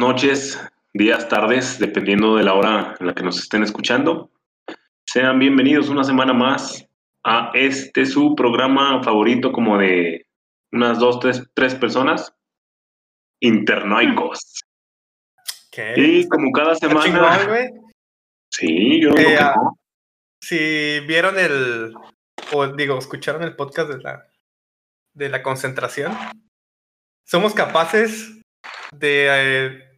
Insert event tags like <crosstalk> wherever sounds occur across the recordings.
Noches, días, tardes, dependiendo de la hora en la que nos estén escuchando. Sean bienvenidos una semana más a este su programa favorito como de unas dos, tres, tres personas, Internoicos. ¿Qué? Y como cada semana... chingón. Sí, yo creo Eh, ah, no. Si vieron el, o digo, escucharon el podcast de la, de la concentración, somos capaces de, eh,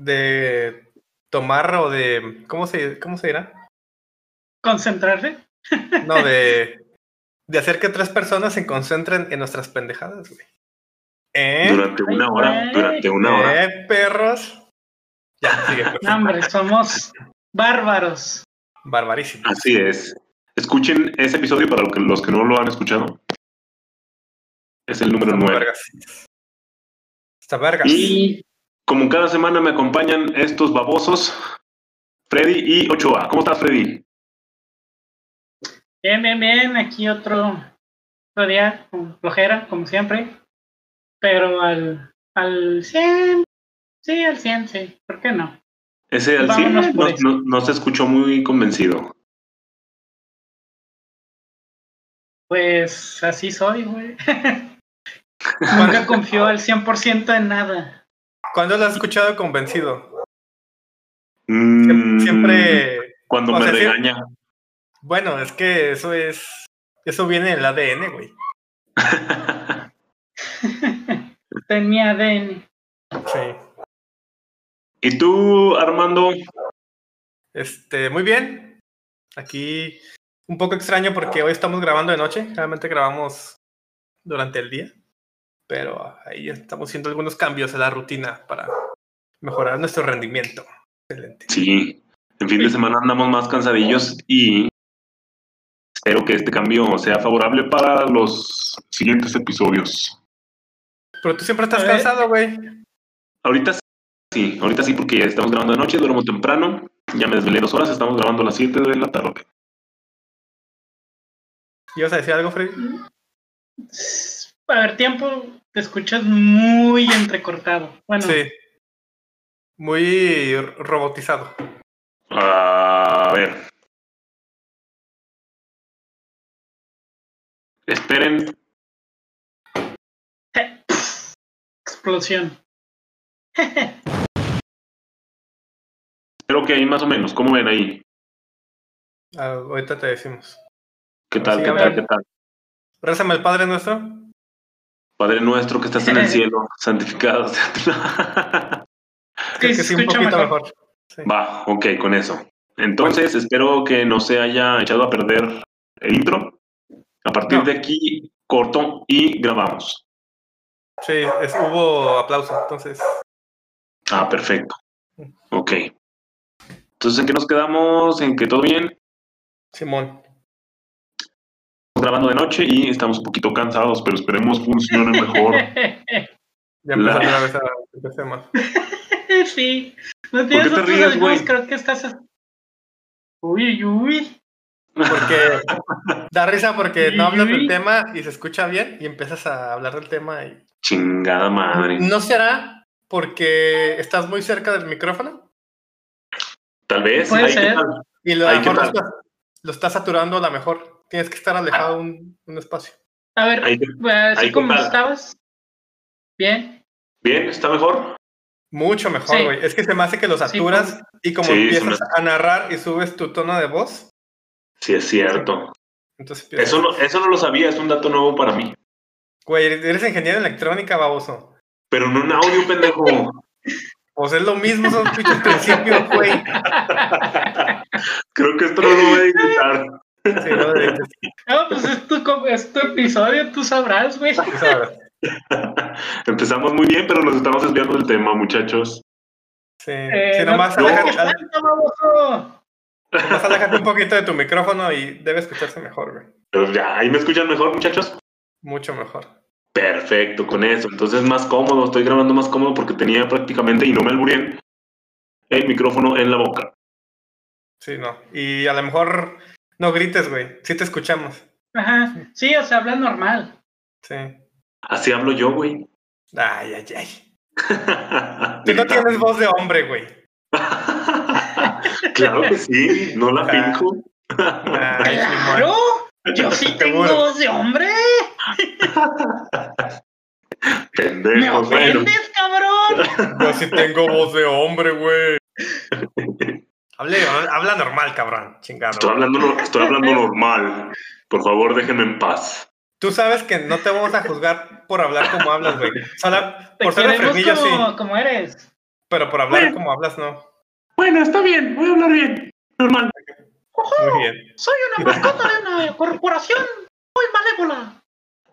de tomar o de, ¿cómo se, cómo se dirá? Concentrarse. No, de, <laughs> de hacer que tres personas se concentren en nuestras pendejadas, güey. ¿Eh? Durante una Ay, hora, güey. durante una hora. ¿Eh, perros? Ya, sigue. pues. No, hombre, somos bárbaros. Barbarísimo. Así es. Escuchen ese episodio para los que no lo han escuchado. Es el número Está 9. vergas. Está vergas. Y como cada semana me acompañan estos babosos, Freddy y Ochoa. ¿Cómo estás, Freddy? Bien, bien, bien. Aquí otro, otro día con flojera, como siempre. Pero al, al 100. Sí, al 100, sí. ¿Por qué no? Ese al Vámonos 100 por no, eso. no- no se escuchó muy convencido. Pues así soy, güey. <laughs> Nunca confío al 100% en nada. ¿Cuándo lo has escuchado convencido? Mm, Siempre. Cuando me sea, regaña. Bueno, es que eso es. Eso viene en el ADN, güey. <laughs> Está en mi ADN. Sí. ¿Y tú, Armando? Este, muy bien. Aquí un poco extraño porque hoy estamos grabando de noche. Realmente grabamos durante el día. Pero ahí estamos haciendo algunos cambios a la rutina para mejorar nuestro rendimiento. Excelente. Sí, en fin de semana andamos más cansadillos y espero que este cambio sea favorable para los siguientes episodios. Pero tú siempre estás cansado, güey. Ahorita sí, ahorita sí porque estamos grabando de noche, duermo temprano, ya me desvelé dos horas, estamos grabando a las 7 de la tarde. ¿Ibas a decir algo, Freddy? A ver, tiempo, te escuchas muy entrecortado. Bueno, Sí. Muy robotizado. A ver. Esperen, explosión. espero que ahí más o menos, ¿cómo ven ahí? Ah, ahorita te decimos. ¿Qué tal, Sí, qué tal, qué tal? Résame el Padre Nuestro. Padre nuestro que estás en el cielo, santificado sea tu Creo que se sí, un escucha poquito mejor. mejor. Sí. Va, ok, con eso. Entonces, espero que no se haya echado a perder el intro. A partir No. de aquí, corto y grabamos. Sí, es- hubo aplauso, entonces. Ah, perfecto. Ok. Entonces, ¿en qué nos quedamos? ¿En que todo bien? Simón. Estamos grabando de noche y estamos un poquito cansados, pero esperemos funcione mejor. <laughs> Ya La- empezó otra vez a empecé mal. <laughs> sí. No qué tienes te otros ríes, audífonos, güey? creo que estás. Uy, uy, uy. Porque <laughs> da risa porque no hablas del tema y se escucha bien y empiezas a hablar del tema y. Chingada madre. ¿No será porque estás muy cerca del micrófono? Tal vez. Puede ¿qué ser. Y lo, a lo ¿qué mejor lo estás saturando a lo mejor. Tienes que estar alejado un, un espacio. A ver, Ahí- así ahí, ¿qué como estabas. Bien. Bien, ¿está mejor? Mucho mejor, Sí. güey. Es que se me hace que lo Sí, saturas pues. y como Sí, empiezas a narrar y subes tu tono de voz, Sí, es cierto. entonces Eso no, eso no lo sabía, es un dato nuevo para mí. Güey, eres ingeniero en electrónica, baboso. Pero no en audio, pendejo. Pues es lo mismo, son pinches principios, güey. <laughs> Creo que esto no lo voy a editar. Sí, no, de- <laughs> No, pues es tu, es tu episodio, tú sabrás, güey. <laughs> Empezamos muy bien, pero nos estamos desviando del tema, muchachos. Sí, Eh, sí, no nomás, aléjate, aléjate un poquito de tu micrófono y debe escucharse mejor, güey. Pero ya, ahí me escuchan mejor, muchachos. Mucho mejor. Perfecto, con eso. Entonces más cómodo, estoy grabando más cómodo porque tenía prácticamente, y no me alburien, el micrófono en la boca. Sí, no. Y a lo mejor no grites, güey. Sí te escuchamos. Ajá. Sí, o sea, habla normal. Sí. Así hablo yo, güey. Ay, ay, ay. <laughs> Tú no tienes voz de hombre, güey. <laughs> claro que sí, no la finjo. Ay. ¡Claro! Yo sí <laughs> tengo Seguro. voz de hombre. ¡Me Pendejo, bueno. ofendes, cabrón! Yo sí tengo voz de hombre, güey. Hable, habla normal, cabrón. Chingado. Estoy hablando, estoy hablando normal. Por favor, déjenme en paz. Tú sabes que no te vamos a juzgar por hablar como hablas, güey. Solo Te por ser frenillo, como, sí. como eres. Pero por hablar Bueno. como hablas, no. Bueno, está bien, voy a hablar bien. Normal. Muy bien. Soy una mascota de una corporación muy malévola.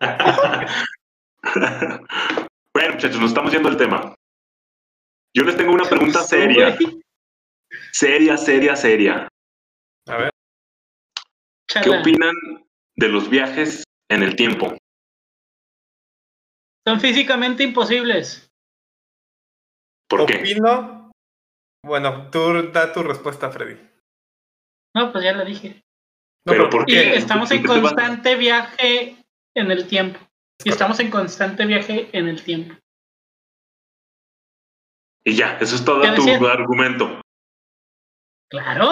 <laughs> bueno, muchachos, nos estamos yendo al tema. Yo les tengo una pregunta seria. Seria, seria, seria. A ver. ¿Qué Chala. opinan de los viajes en el tiempo? Son físicamente imposibles. ¿Por qué? Opino. Bueno, tú da tu respuesta, Freddy. No, pues ya lo dije. No, Pero ¿por Y qué? estamos en ¿Por qué te vas- constante viaje en el tiempo. Y estamos en constante viaje en el tiempo. Y ya, eso es todo ¿Qué tu decía? argumento. Claro,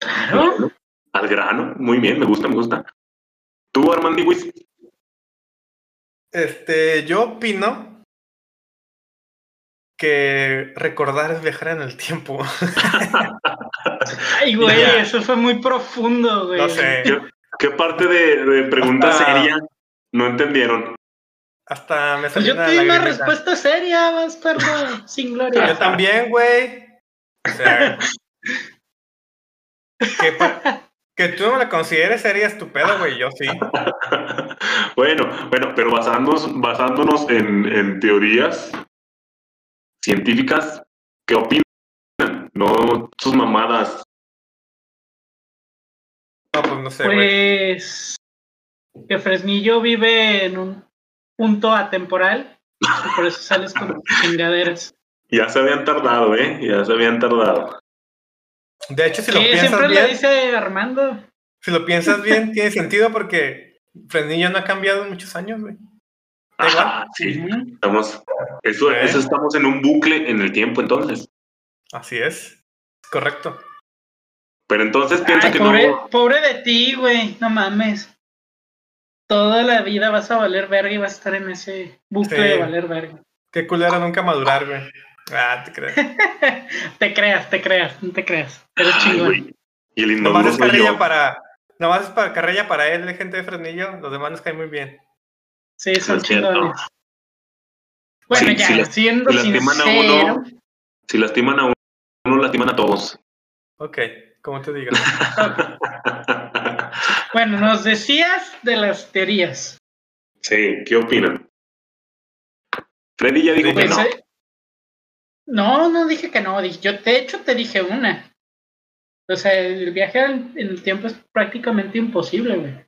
claro. Al grano. Muy bien, me gusta, me gusta. ¿Tú, Armandiwis? Este, yo opino que recordar es viajar en el tiempo. Ay, güey, Ya. eso fue muy profundo, güey. No sé. ¿Qué, qué parte de, de pregunta Hasta- seria no entendieron? Hasta me Pues salió yo una te di una respuesta seria, bastardo. Sin gloria. Yo también, güey. O sea, que, pa- que tú no me la consideres sería estupendo, güey. Yo sí. <laughs> bueno, bueno, pero basándonos, basándonos en, en teorías científicas, ¿qué opinan? No sus mamadas. No, pues no sé, güey. Pues que Fresnillo vive en un punto atemporal. y por eso sales con chingaderas. Ya se habían tardado, ¿eh? Ya se habían tardado. De hecho, si lo piensas siempre bien, lo dice Armando. si lo piensas bien, <laughs> tiene sentido porque Fresnillo no ha cambiado en muchos años, güey. Ajá, sí. Estamos, eso, ¿Eh? eso estamos en un bucle en el tiempo, entonces. Así es. Correcto. Pero entonces piensa Ay, que pobre, no. pobre de ti, güey. No mames. Toda la vida vas a valer verga y vas a estar en ese bucle Sí. de valer verga. Qué culero nunca madurar, güey. Ah, te crees. <laughs> te creas, te creas, no te creas. Eres Ay, chingón. güey. Y el Nomás es carrilla para. Nomás es para carrilla para él, gente de Fresnillo. Los demás nos caen muy bien. Sí, son cierto. chingones. Bueno, Sí, ya, si siendo si lastiman a uno, si lastiman a uno, uno lastiman a todos. Ok, como tú digas. <laughs> Bueno, nos decías de las teorías. sí, ¿qué opinan? Freddy ya dijo que Pues, no. eh, no, no dije que no. dije- Yo, de hecho, te dije una. O sea, el viaje en el tiempo es prácticamente imposible, güey.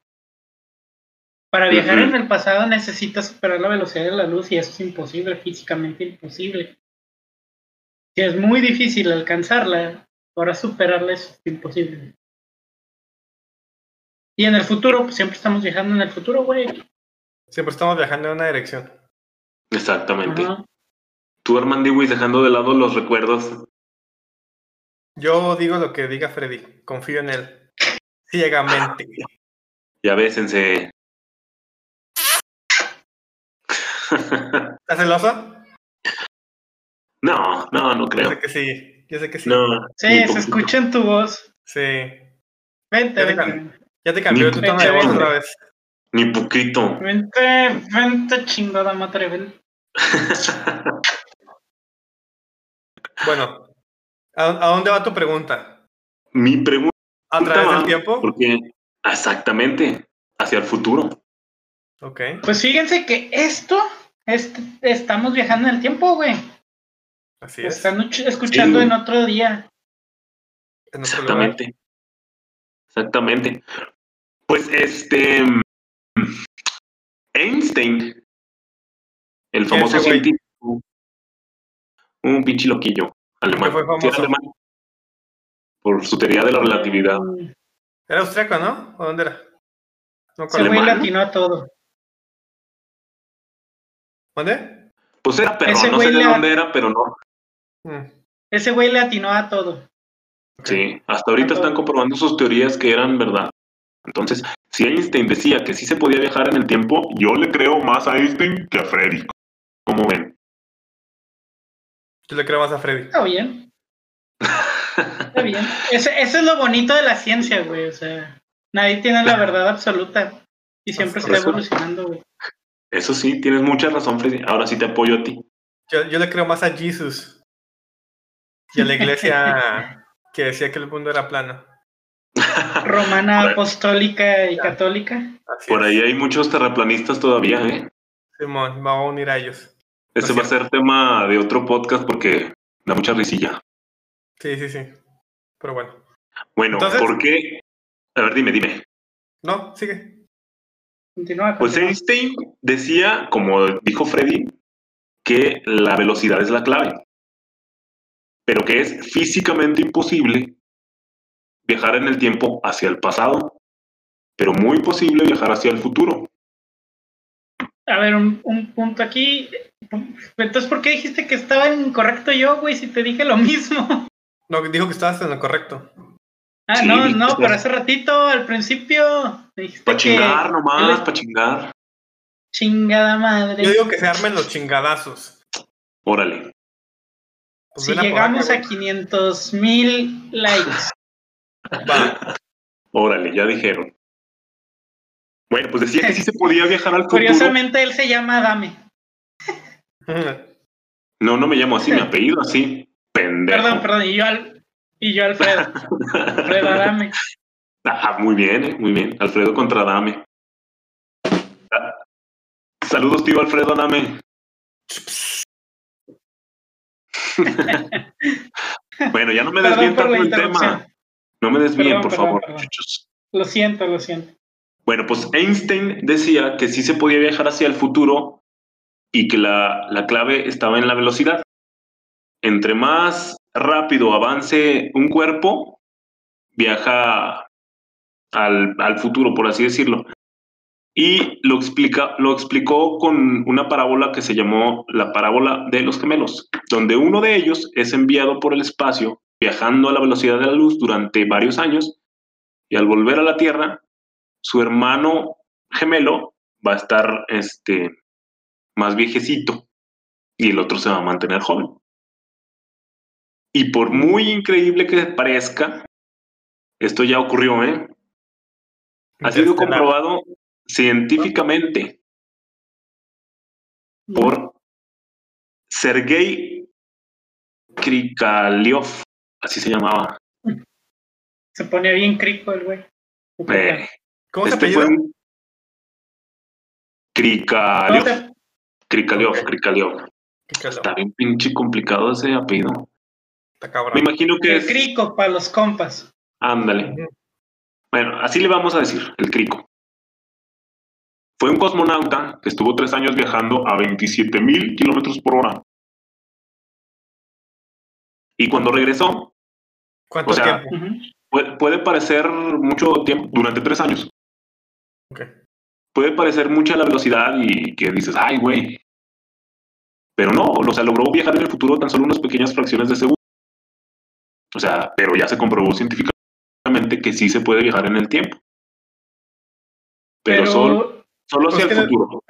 Para viajar en el pasado necesitas superar la velocidad de la luz y eso es imposible, físicamente imposible. Si es muy difícil alcanzarla, ahora superarla es imposible. Y en el futuro, pues siempre estamos viajando en el futuro, güey. Siempre estamos viajando en una dirección. Exactamente. Tú, Armandiwis, dejando de lado los recuerdos. Yo digo lo que diga Freddy. Confío en él. Ciegamente. Ya bésense. <laughs> ¿Estás celoso? no, no, no Yo creo. sé que sí. Yo sé que sí. No. Sí, se escucha en tu voz. Sí. Vente, Ya te vente. Ya te cambió tu tono de voz otra vez. Ni poquito. Vente, vente, chingada madre, ven. <laughs> Bueno. ¿A, a dónde va tu pregunta? Mi pregunta ¿A través del tiempo? Porque exactamente hacia el futuro. Ok. Pues fíjense que esto, este, estamos viajando en el tiempo, güey. Así es. Están uch- escuchando Sí. en otro día. En otro lugar. Exactamente. Exactamente. Pues este mm, Einstein, el famoso científico, un pinche loquillo alemán. fue Sí, famoso? alemán. Por su teoría de la relatividad. Mm, Era austriaco, ¿no? ¿O dónde era? No me Ese acuerdo. güey latinó a todo. ¿Dónde? Pues era perro, Ese no sé de dónde era, pero no. Mm. Ese güey le atinó a todo. Sí, hasta ahorita están comprobando sus teorías que eran verdad. Entonces, si Einstein decía que sí se podía viajar en el tiempo, yo le creo más a Einstein que a Freddy. ¿Cómo ven? Yo le creo más a Freddy. Está bien. Está bien. Eso, eso es lo bonito de la ciencia, güey. O sea, nadie tiene la verdad absoluta. Y siempre está evolucionando, güey. Eso sí, tienes mucha razón, Freddy. Ahora sí te apoyo a ti. Yo, yo le creo más a Jesus. Y a la iglesia <laughs> que decía que el mundo era plano. Romana, apostólica y católica. Así Por es. ahí hay muchos terraplanistas todavía, ¿eh? Simón, vamos a unir a ellos. Ese va a ser tema de otro podcast porque da mucha risilla. Sí, sí, sí. Pero bueno. Bueno, Entonces- ¿por qué? A ver, dime, dime. No, sigue. Continúa. Pues continúa. Einstein decía, como dijo Freddy, que la velocidad es la clave, pero que es físicamente imposible viajar en el tiempo hacia el pasado, pero muy posible viajar hacia el futuro. A ver, un, un punto aquí. Entonces, ¿por qué dijiste que estaba incorrecto yo, güey? Si te dije lo mismo. No, dijo que estabas en lo correcto. Ah, Sí, no, no, pues- pero hace ratito, al principio, Para que chingar nomás, para chingar. chingada madre. Yo digo que se armen los chingadazos. Órale. Pues si llegamos acá, a 500 mil likes. Va. Órale, ya dijeron. Bueno, pues decía que sí se podía viajar al futuro. Curiosamente, él se llama Adame. No, no me llamo así, mi <laughs> apellido así. Pendejo. Perdón, perdón, y yo, al, y yo Alfredo. Alfredo Adame. <laughs> Ah, muy bien, muy bien. Alfredo contra Dame. Ah, Saludos, tío Alfredo Dame. <laughs> bueno, ya no me desvíen tanto del tema. No me desvíen, Perdón, por perdón, favor, perdón. muchachos. Lo siento, lo siento. Bueno, pues Einstein decía que sí se podía viajar hacia el futuro y que la, la clave estaba en la velocidad. Entre más rápido avance un cuerpo, viaja al, al futuro, por así decirlo. Y lo, explica, lo explicó con una parábola que se llamó la parábola de los gemelos, donde uno de ellos es enviado por el espacio viajando a la velocidad de la luz durante varios años y al volver a la Tierra, su hermano gemelo va a estar este, más viejecito y el otro se va a mantener joven. Y por muy increíble que parezca, esto ya ocurrió, ¿eh? Ha sido comprobado científicamente por Sergei Krikalev, así se llamaba. Se ponía bien crico el güey. Eh, ¿Cómo se este Krikalev, No te- Krikalev, Ok. Krikalev. Pícalo. Está bien pinche complicado ese apellido. Está Me cabrón. imagino que el es... crico para los compas. Ándale. Bueno, así le vamos a decir, el crico. Fue un cosmonauta que estuvo tres años viajando a 27 mil kilómetros por hora. Y cuando regresó, ¿Cuánto o sea, tiempo? Puede, puede parecer mucho tiempo, durante tres años. Ok. Puede parecer mucha la velocidad y que dices, ay, güey. Pero no, o sea, logró viajar en el futuro tan solo unas pequeñas fracciones de segundo. O sea, pero ya se comprobó científicamente que sí se puede viajar en el tiempo. Pero, Pero, solo, solo hacia pues el que- futuro.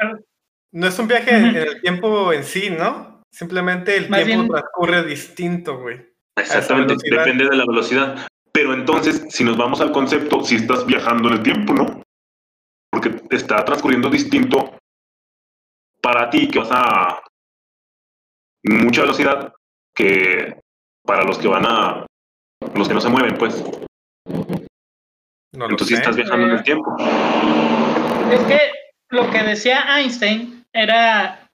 No es un viaje en el tiempo en sí, ¿no? Simplemente el Más tiempo bien- transcurre distinto, güey. Exactamente, depende de la velocidad. Pero entonces, si nos vamos al concepto, si estás viajando en el tiempo, ¿no? Porque está transcurriendo distinto para ti que vas a mucha velocidad que para los que van a los que no se mueven, pues. No Entonces sé. estás viajando en Eh. el tiempo. Es que lo que decía Einstein era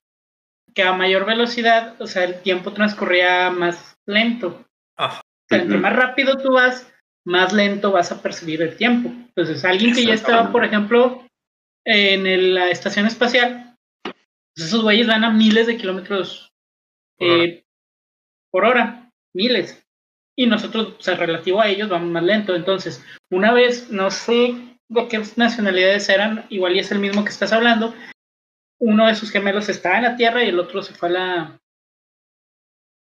que a mayor velocidad, o sea, el tiempo transcurría más lento. Ah. O sea, entre más rápido tú vas, más lento vas a percibir el tiempo. Entonces, alguien que ya estaba, por ejemplo, en el- la estación espacial, pues esos güeyes van a miles de kilómetros Por hora. eh, por hora, miles. Y nosotros, o sea, relativo a ellos, vamos más lento. Entonces, una vez, no sé de qué nacionalidades eran, igual y es el mismo que estás hablando, uno de sus gemelos estaba en la Tierra y el otro se fue a la,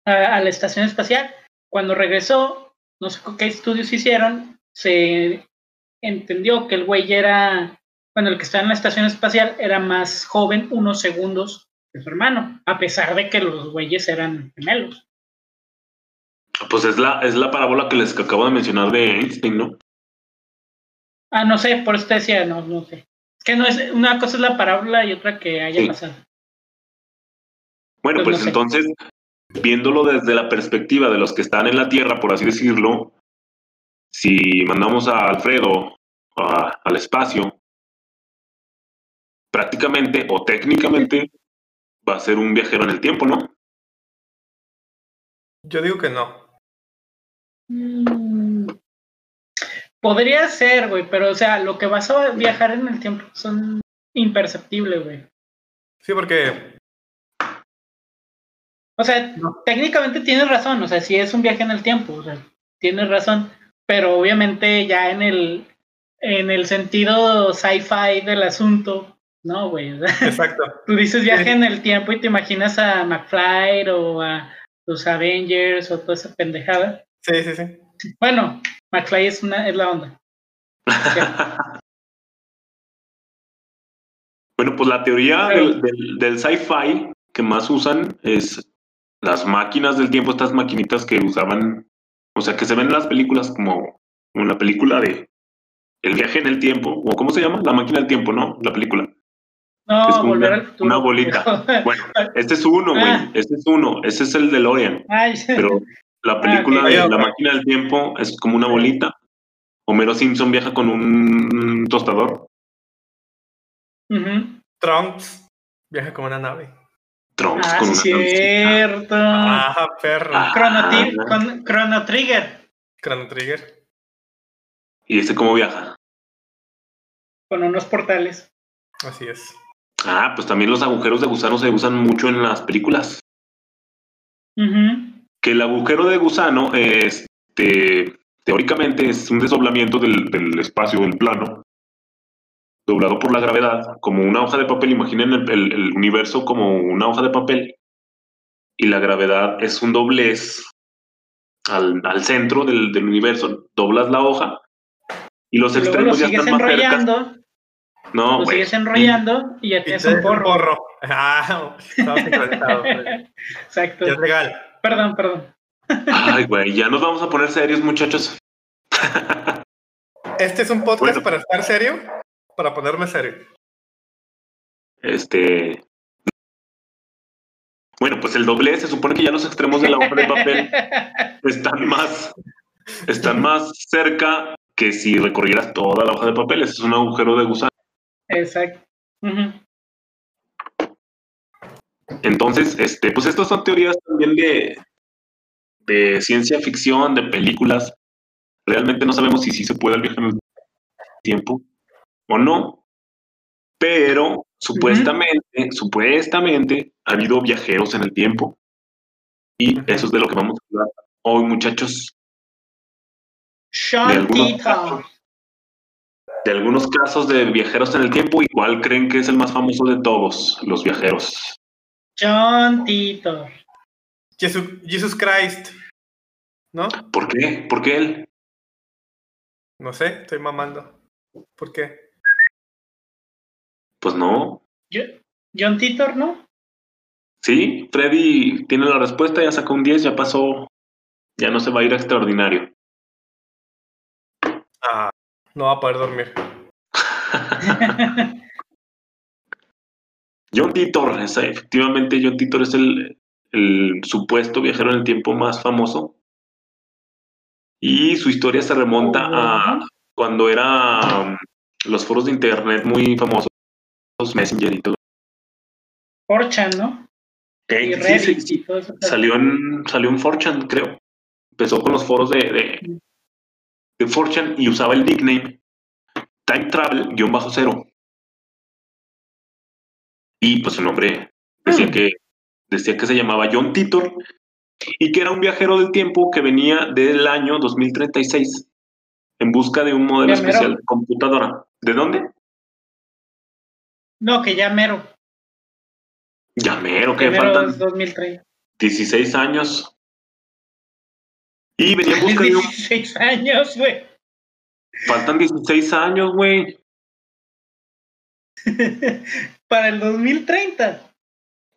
a, la estación espacial. Cuando regresó, no sé qué estudios hicieron, se entendió que el güey era, bueno, el que estaba en la estación espacial era más joven unos segundos que su hermano, a pesar de que los güeyes eran gemelos. Pues es la, es la parábola que les acabo de mencionar de Einstein, ¿no? Ah, no sé, por eso te decía, no, no sé. Es que no es, una cosa es la parábola y otra que haya pasado. Bueno, pues, pues entonces, viéndolo desde la perspectiva de los que están en la Tierra, por así decirlo, si mandamos a Alfredo al espacio, prácticamente o técnicamente va a ser un viajero en el tiempo, ¿no? Yo digo que no. Mm, podría ser, güey, pero o sea, lo que vas a viajar en el tiempo son imperceptibles, güey. Sí, porque o sea, técnicamente tienes razón, o sea, si es un viaje en el tiempo, o sea, tienes razón, pero obviamente ya en el, en el sentido sci-fi del asunto, no, güey. Exacto. <laughs> Tú dices viaje en el tiempo y te imaginas a McFly o a los Avengers o toda esa pendejada. Sí, sí, sí. Bueno, McFly es, una, es la onda. <laughs> bueno, pues la teoría del, del sci-fi que más usan es las máquinas del tiempo, estas maquinitas que usaban, o sea, que se ven en las películas como, como la película de El viaje en el tiempo, o ¿cómo se llama? La máquina del tiempo, ¿no? La película. No, volver al futuro. Una bolita. <laughs> bueno, este es uno, güey. Ah. Este es uno. Ese es el de Lorian. Pero la <laughs> ah, película de La máquina del tiempo es como una bolita. Homero Simpson viaja con un tostador. Trunks viaja con una nave. Trunks ah, con sí cierto. Ah, perro. Ah, Chrono, Trigger. Chrono Trigger. ¿Y este cómo viaja? Con unos portales. Así es. Ah, pues también los agujeros de gusano se usan mucho en las películas. Que el agujero de gusano, este, teóricamente es un desdoblamiento del, del espacio, del plano, doblado por la gravedad, como una hoja de papel. Imaginen el, universo como una hoja de papel y la gravedad es un doblez al, centro del, universo. Doblas la hoja y los extremos ya están más cerca. No, lo sigues enrollando y ya tienes un porro. <laughs> Ah, Exacto. Ya es legal. Perdón, perdón. Ay, güey, ya nos vamos a poner serios, muchachos. <laughs> ¿Este es un podcast para estar serio? para ponerme serio. Este. Bueno, pues el doble se supone que ya los extremos de la hoja de papel <laughs> están más, están más cerca que si recorrieras toda la hoja de papel. Ese es un agujero de gusano. Exacto. Entonces, este, pues estas son teorías también de, de ciencia ficción, de películas. Realmente no sabemos si sí se puede viajar en el tiempo o no, pero supuestamente, supuestamente ha habido viajeros en el tiempo. Y eso es de lo que vamos a hablar hoy, muchachos. Casos, de algunos casos de viajeros en el tiempo, ¿y cuál creen que es el más famoso de todos los viajeros? John Titor. Jesus, Christ. ¿No? ¿Por qué? ¿Por qué él? No sé, estoy mamando. ¿Por qué? Pues no. John Titor, ¿no? Sí, Freddy tiene la respuesta, ya sacó un 10, ya pasó, ya no se va a ir a extraordinario. No va a poder dormir. <laughs> John Titor, efectivamente John Titor es el, el supuesto viajero en el tiempo más famoso. Y su historia se remonta a cuando era um, los foros de internet muy famosos Messenger y todo. Forchan, ¿no? y sí, sí, Salió en, salió en Forchan, creo. Empezó con los foros de, de, de Forchan y usaba el nickname Time Travel-cero. Y pues su nombre decía, mm. que, decía que se llamaba John Titor y que era un viajero del tiempo que venía del año 2036 en busca de un modelo especial de computadora. ¿De dónde? No, que ya mero. Ya mero, que faltan es 2030. 16 años. Y venía en busca de un... 16 años, güey. Faltan 16 años, güey. <laughs> Para el 2030.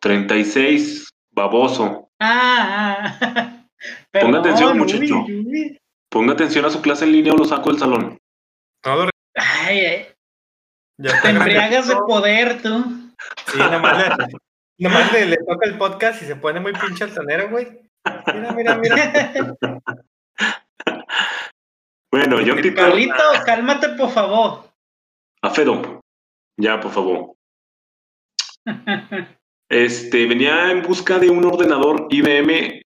36, baboso. Ah, ah. <laughs> Ponga atención, muchacho. uy, uy. Ponga atención a su clase en línea o lo saco del salón. Re- Ay, ay, ya te embriagas de poder, tú. Sí, nomás, le, nomás le, le toca el podcast y se pone muy pinche altanero, güey. Mira, mira, mira. Bueno, John Titor. Carlito, cálmate, por favor. Afedo. Ya, por favor. Este, venía en busca de un ordenador IBM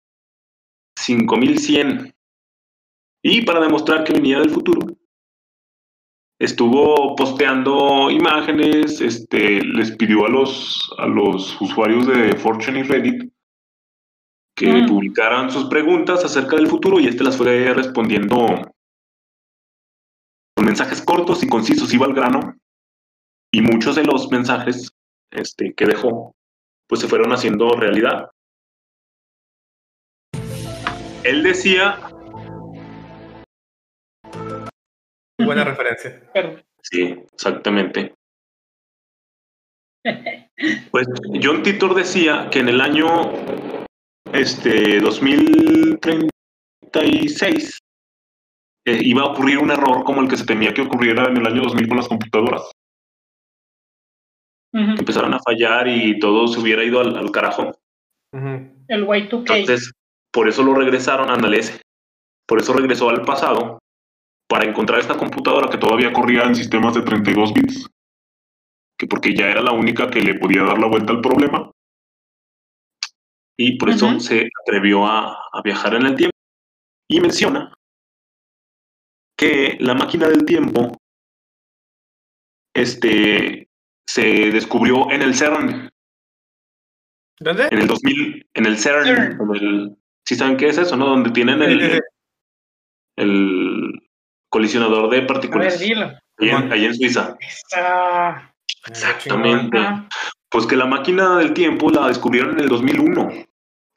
5100. Y para demostrar que venía del futuro, estuvo posteando imágenes, este, les pidió a los, a los usuarios de Fortune y Reddit que Mm. publicaran sus preguntas acerca del futuro y este las fue respondiendo con mensajes cortos y concisos, iba al grano. Y muchos de los mensajes este, que dejó, pues se fueron haciendo realidad. Él decía, Buena referencia. Perdón. sí, exactamente. <laughs> Pues John Titor decía que en el año este 2036 eh, iba a ocurrir un error como el que se temía que ocurriera en el año 2000 con las computadoras, empezaran a fallar y todo se hubiera ido al, al carajo. El Y2K. Entonces, por eso lo regresaron, ándale ese. Por eso regresó al pasado para encontrar esta computadora que todavía corría en sistemas de 32 bits. Que porque ya era la única que le podía dar la vuelta al problema. Y por eso se atrevió a, a viajar en el tiempo. Y menciona que la máquina del tiempo este, se descubrió en el CERN, ¿Dónde? en el 2000, en el CERN, CERN. en el- ¿sí saben qué es eso, no? Donde tienen el, el colisionador de partículas ahí, en, ahí en Suiza. Esa- Exactamente. Pues que la máquina del tiempo la descubrieron en el 2001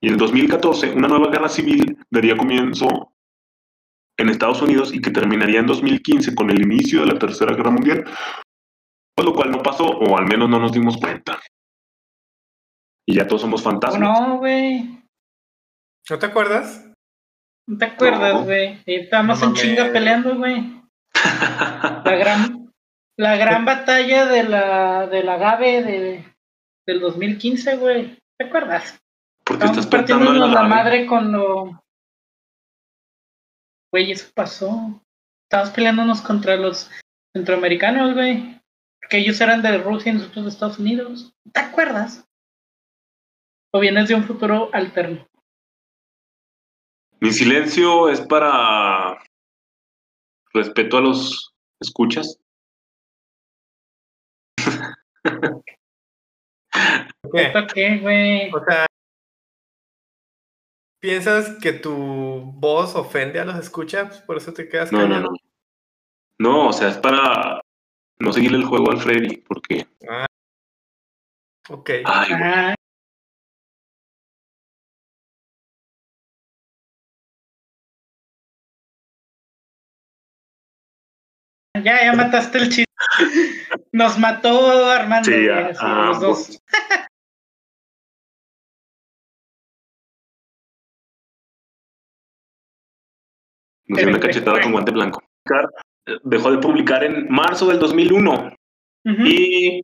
y en el 2014 una nueva guerra civil daría comienzo en Estados Unidos y que terminaría en 2015 con el inicio de la Tercera Guerra Mundial, pues lo cual no pasó o al menos no nos dimos cuenta. Y ya todos somos ¿Cómo fantasmas. no, güey? ¿No te acuerdas? ¿No te acuerdas, No. güey? Y Estábamos No en chinga peleando, güey. La gran, la gran <laughs> batalla de la, del agave de, del 2015, güey. ¿Te acuerdas? Porque estás Estamos la, partiéndonos la nave. madre con lo. Güey, eso pasó. Estábamos peleándonos contra los centroamericanos, güey. Porque ellos eran de Rusia y nosotros de Estados Unidos. ¿Te acuerdas? ¿O vienes de un futuro alterno? Mi silencio es para respeto a los escuchas. <laughs> ¿Qué? ¿Esto qué, güey? O sea, ¿piensas que tu voz ofende a los escuchas? Por eso te quedas No, no, callado. no. No, o sea, es para no seguirle el juego al Freddy, porque. Ok. Ay, güey. Ajá. Ya, ya mataste el chiste. Nos mató Armando. Sí, a- los dos. Nos dio una cachetada con guante blanco. Dejó de publicar en marzo del 2001 Ujú. y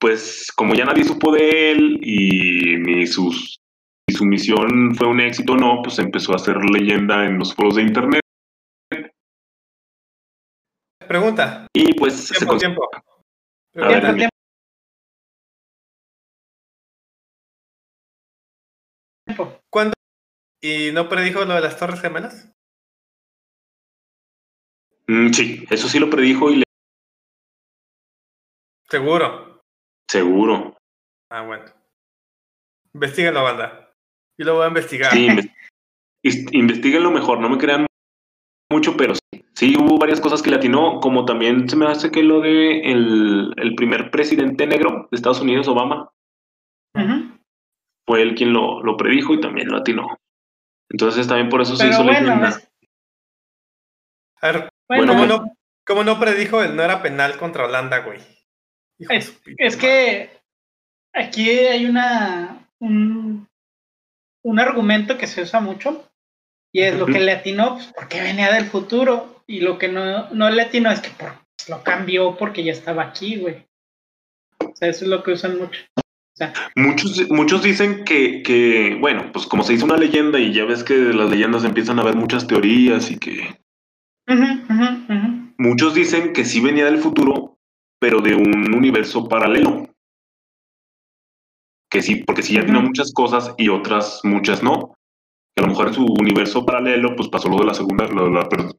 pues como ya nadie supo de él y ni sus si su misión fue un éxito o no, pues empezó a hacer leyenda en los foros de internet Pregunta. y pues Tiempo, tiempo. Pregunta. ver, Tiempo, tiempo. ¿Cuándo? ¿Y no predijo lo de las Torres Gemelas? Mm, sí, eso sí lo predijo y le Seguro. seguro. Ah, bueno. Investíguenlo, banda. Yo lo voy a investigar. Sí, <laughs> investíguenlo mejor, no me crean mucho, pero sí. Sí, hubo varias cosas que le atinó, como también se me hace que lo de el, el primer presidente negro de Estados Unidos, Obama, fue él quien lo, lo predijo y también lo atinó. Entonces también por eso se hizo bueno, leyenda. es- A ver, bueno, ¿cómo, no, cómo no predijo el no era penal contra Holanda, güey? Es, es que aquí hay una un, un argumento que se usa mucho y es lo que le atinó pues, porque venía del futuro y lo que no, no le atinó es que por- pues, lo cambió porque ya estaba aquí, güey. O sea, eso es lo que usan mucho. Muchos, muchos dicen que, que, bueno, pues como se hizo una leyenda y ya ves que de las leyendas empiezan a haber muchas teorías y que muchos dicen que sí venía del futuro, pero de un universo paralelo. Que sí, porque sí ya tiene muchas cosas y otras muchas no. Que a lo mejor en su universo paralelo, pues pasó lo de la segunda, lo de la, per-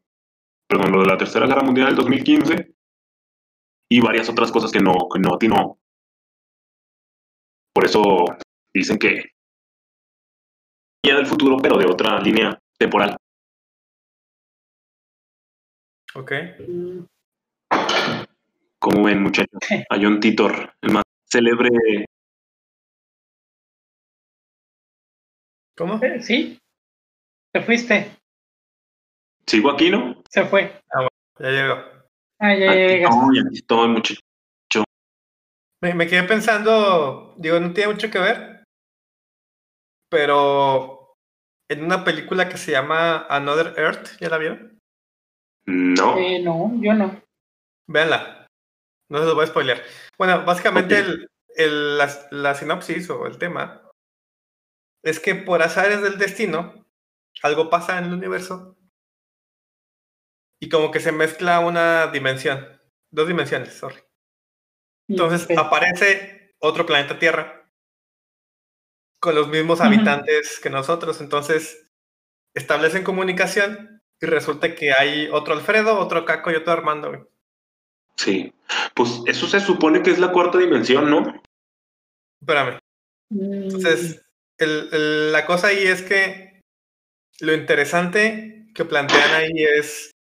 perdón, lo de la tercera guerra mundial del 2015 y varias otras cosas que no, que no atinó. Por eso dicen que venía del futuro, pero de otra línea temporal. Ok. Como ven, muchachos, a John Titor, el más célebre ¿Cómo? eh, ¿Sí? ¿Te fuiste? ¿Sigo aquí, no? Se fue. Ya llegó. Ah, ya, ya estoy, aquí estoy, muchacho. Me, me quedé pensando, digo, no tiene mucho que ver, pero en una película que se llama Another Earth, ¿ya la vieron? No. Eh, no, yo no. Véanla. No se los voy a spoilear. Bueno, básicamente el, el- la, la sinopsis o el tema es que por azares del destino, algo pasa en el universo y como que se mezcla una dimensión, dos dimensiones, sorry. Entonces Ok. aparece otro planeta Tierra con los mismos habitantes que nosotros. Entonces establecen comunicación y resulta que hay otro Alfredo, otro Caco y otro Armando. güey. Sí. Pues eso se supone que es la cuarta dimensión, ¿no? Espérame. Mm, Entonces, el- el- la cosa ahí es que lo interesante que plantean ahí es.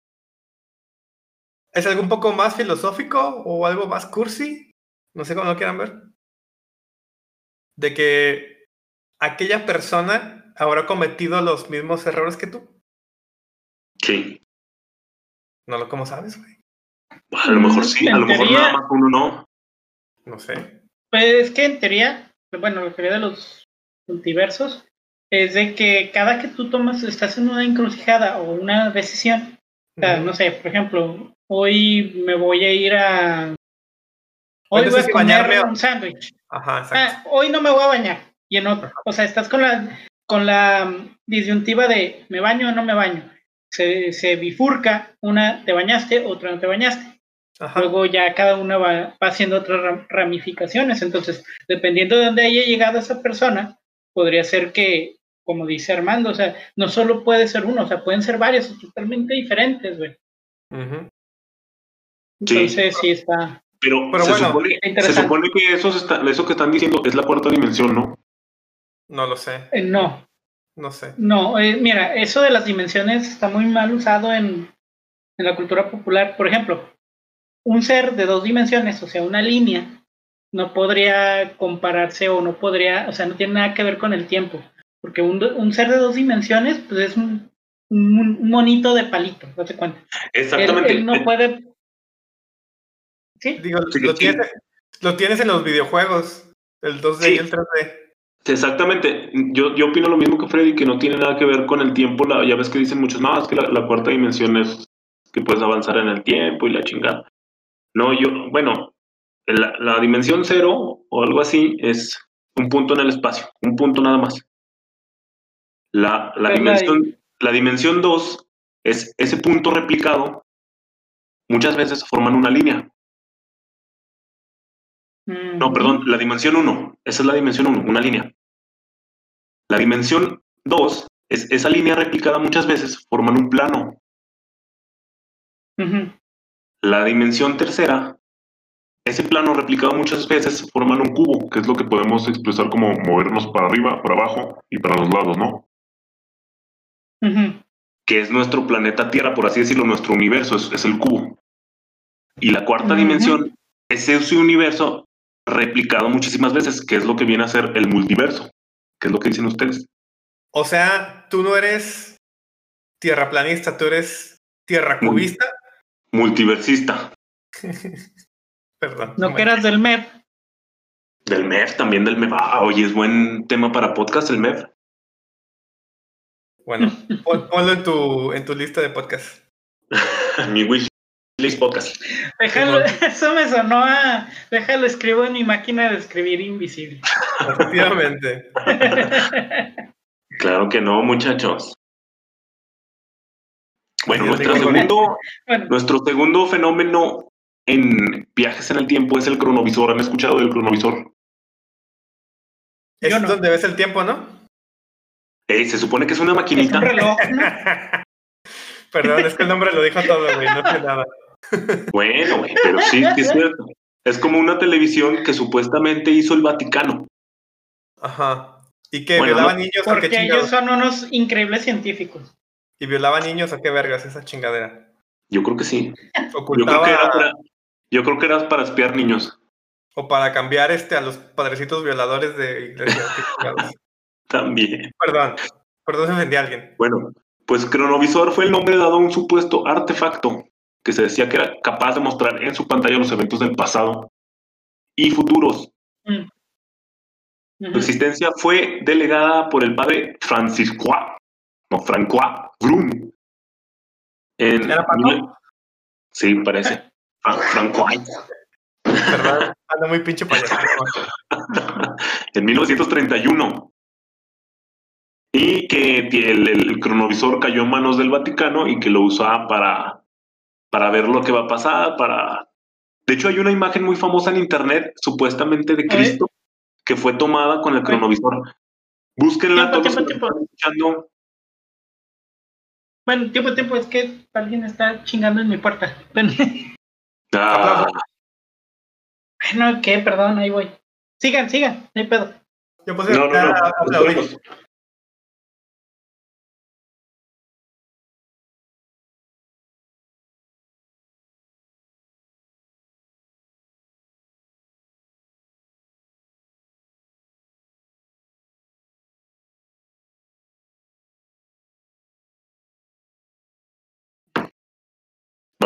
¿Es algo un poco más filosófico o algo más cursi? No sé cómo lo quieran ver. De que aquella persona habrá cometido los mismos errores que tú. Sí. No lo como sabes, güey. A lo mejor sí, a lo mejor teoría- nada más uno no. No sé. Pues es que en teoría, bueno, la teoría de los multiversos es de que cada que tú tomas, estás en una encrucijada o una decisión, o sea, no sé, por ejemplo, hoy me voy a ir a... Hoy voy a si comer bañarme un sándwich. Ajá. Ah, hoy no me voy a bañar. Y en otro. O sea, estás con la, con la disyuntiva de me baño o no me baño. Se, se bifurca, una te bañaste, otra no te bañaste. Ajá. Luego ya cada una va, va haciendo otras ram- ramificaciones. Entonces, dependiendo de dónde haya llegado esa persona, podría ser que, como dice Armando, o sea, no solo puede ser uno, o sea, pueden ser varios totalmente diferentes, güey. Entonces, sí está. Pero, Pero se, bueno, supone, se supone que eso, se está, eso que están diciendo es la cuarta dimensión, ¿no? No lo sé. eh, no, No sé. No, eh, mira, eso de las dimensiones está muy mal usado en, en la cultura popular. Por ejemplo, un ser de dos dimensiones, o sea, una línea, no podría compararse o no podría, o sea, no tiene nada que ver con el tiempo. Porque un, un ser de dos dimensiones, pues es un, un, un monito de palito, date cuenta. Él, Exactamente. él no puede. ¿Sí? Digo, Sí, lo, sí. Tienes, lo tienes en los videojuegos. El 2D Sí. y el 3D. Exactamente. Yo, yo opino lo mismo que Freddy, que no tiene nada que ver con el tiempo. La, ya ves que dicen muchos, no, es que la, la cuarta dimensión es que puedes avanzar en el tiempo y la chingada. No, yo, bueno, la, la dimensión cero o algo así es un punto en el espacio, un punto nada más. La, la dimensión, la dimensión 2 es ese punto replicado. Muchas veces forman una línea. No, perdón, la dimensión 1. Esa es la dimensión 1, una línea. La dimensión 2 es esa línea replicada muchas veces forman un plano. La dimensión tercera, ese plano replicado muchas veces forman un cubo, que es lo que podemos expresar como movernos para arriba, para abajo y para los lados, ¿no? Que es nuestro planeta Tierra, por así decirlo, nuestro universo es, es el cubo. Y la cuarta dimensión es ese universo replicado muchísimas veces, que es lo que viene a ser el multiverso. ¿Qué es lo que dicen ustedes? O sea, tú no eres tierraplanista, tú eres tierra cubista. Multiversista. <laughs> Perdón. No que eras del MEP. Del MEF, también del MEF. Ah, oye, es buen tema para podcast el MEF. Bueno, pon- ponlo en tu, en tu lista de podcast. <laughs> Mi wishlist podcast. Déjalo, <laughs> eso me sonó a. Déjalo, escribo en mi máquina de escribir invisible. Efectivamente. <laughs> Claro que no, muchachos. Bueno, nuestro segundo, bueno, nuestro segundo fenómeno en viajes en el tiempo es el cronovisor. ¿Han escuchado del cronovisor? Es no. donde ves el tiempo, ¿no? Eh, se supone que es una es maquinita. un reloj, ¿no? <laughs> Perdón, es que el nombre lo dijo todo, güey, no sé nada. Bueno, güey, pero sí, sí es cierto. Es como una televisión que supuestamente hizo el Vaticano. Ajá. ¿Y qué? Bueno, ¿Violaba no- niños qué Porque ellos son unos increíbles científicos. ¿Y violaba niños o qué vergas esa chingadera? Yo creo que sí. Yo creo Ocultaba que era para, yo creo que era para espiar niños. o para cambiar este a los padrecitos violadores de iglesia. También. Perdón. Perdón si ofendí a alguien. Bueno, pues cronovisor fue el nombre dado a un supuesto artefacto que se decía que era capaz de mostrar en su pantalla los eventos del pasado y futuros. Mm. Su existencia fue delegada por el padre Franciscois, no, Francois Brun. En ¿Era Paco? mil- Sí, parece. <laughs> Fra- Francois. Perdón. Ando muy pinche payaso. <laughs> en 1931. Y que el, el cronovisor cayó en manos del Vaticano y que lo usaba para, para ver lo que va a pasar, para... De hecho, hay una imagen muy famosa en internet, supuestamente de. Cristo, que fue tomada con el cronovisor. Búsquenla Tiempo, todos los tiempo, que escuchando. Bueno, tiempo, tiempo, es que alguien está chingando en mi puerta. Bueno, Ah, Bueno, ¿qué? Perdón, ahí voy. Sigan, sigan, no hay pedo. Yo puse no, no,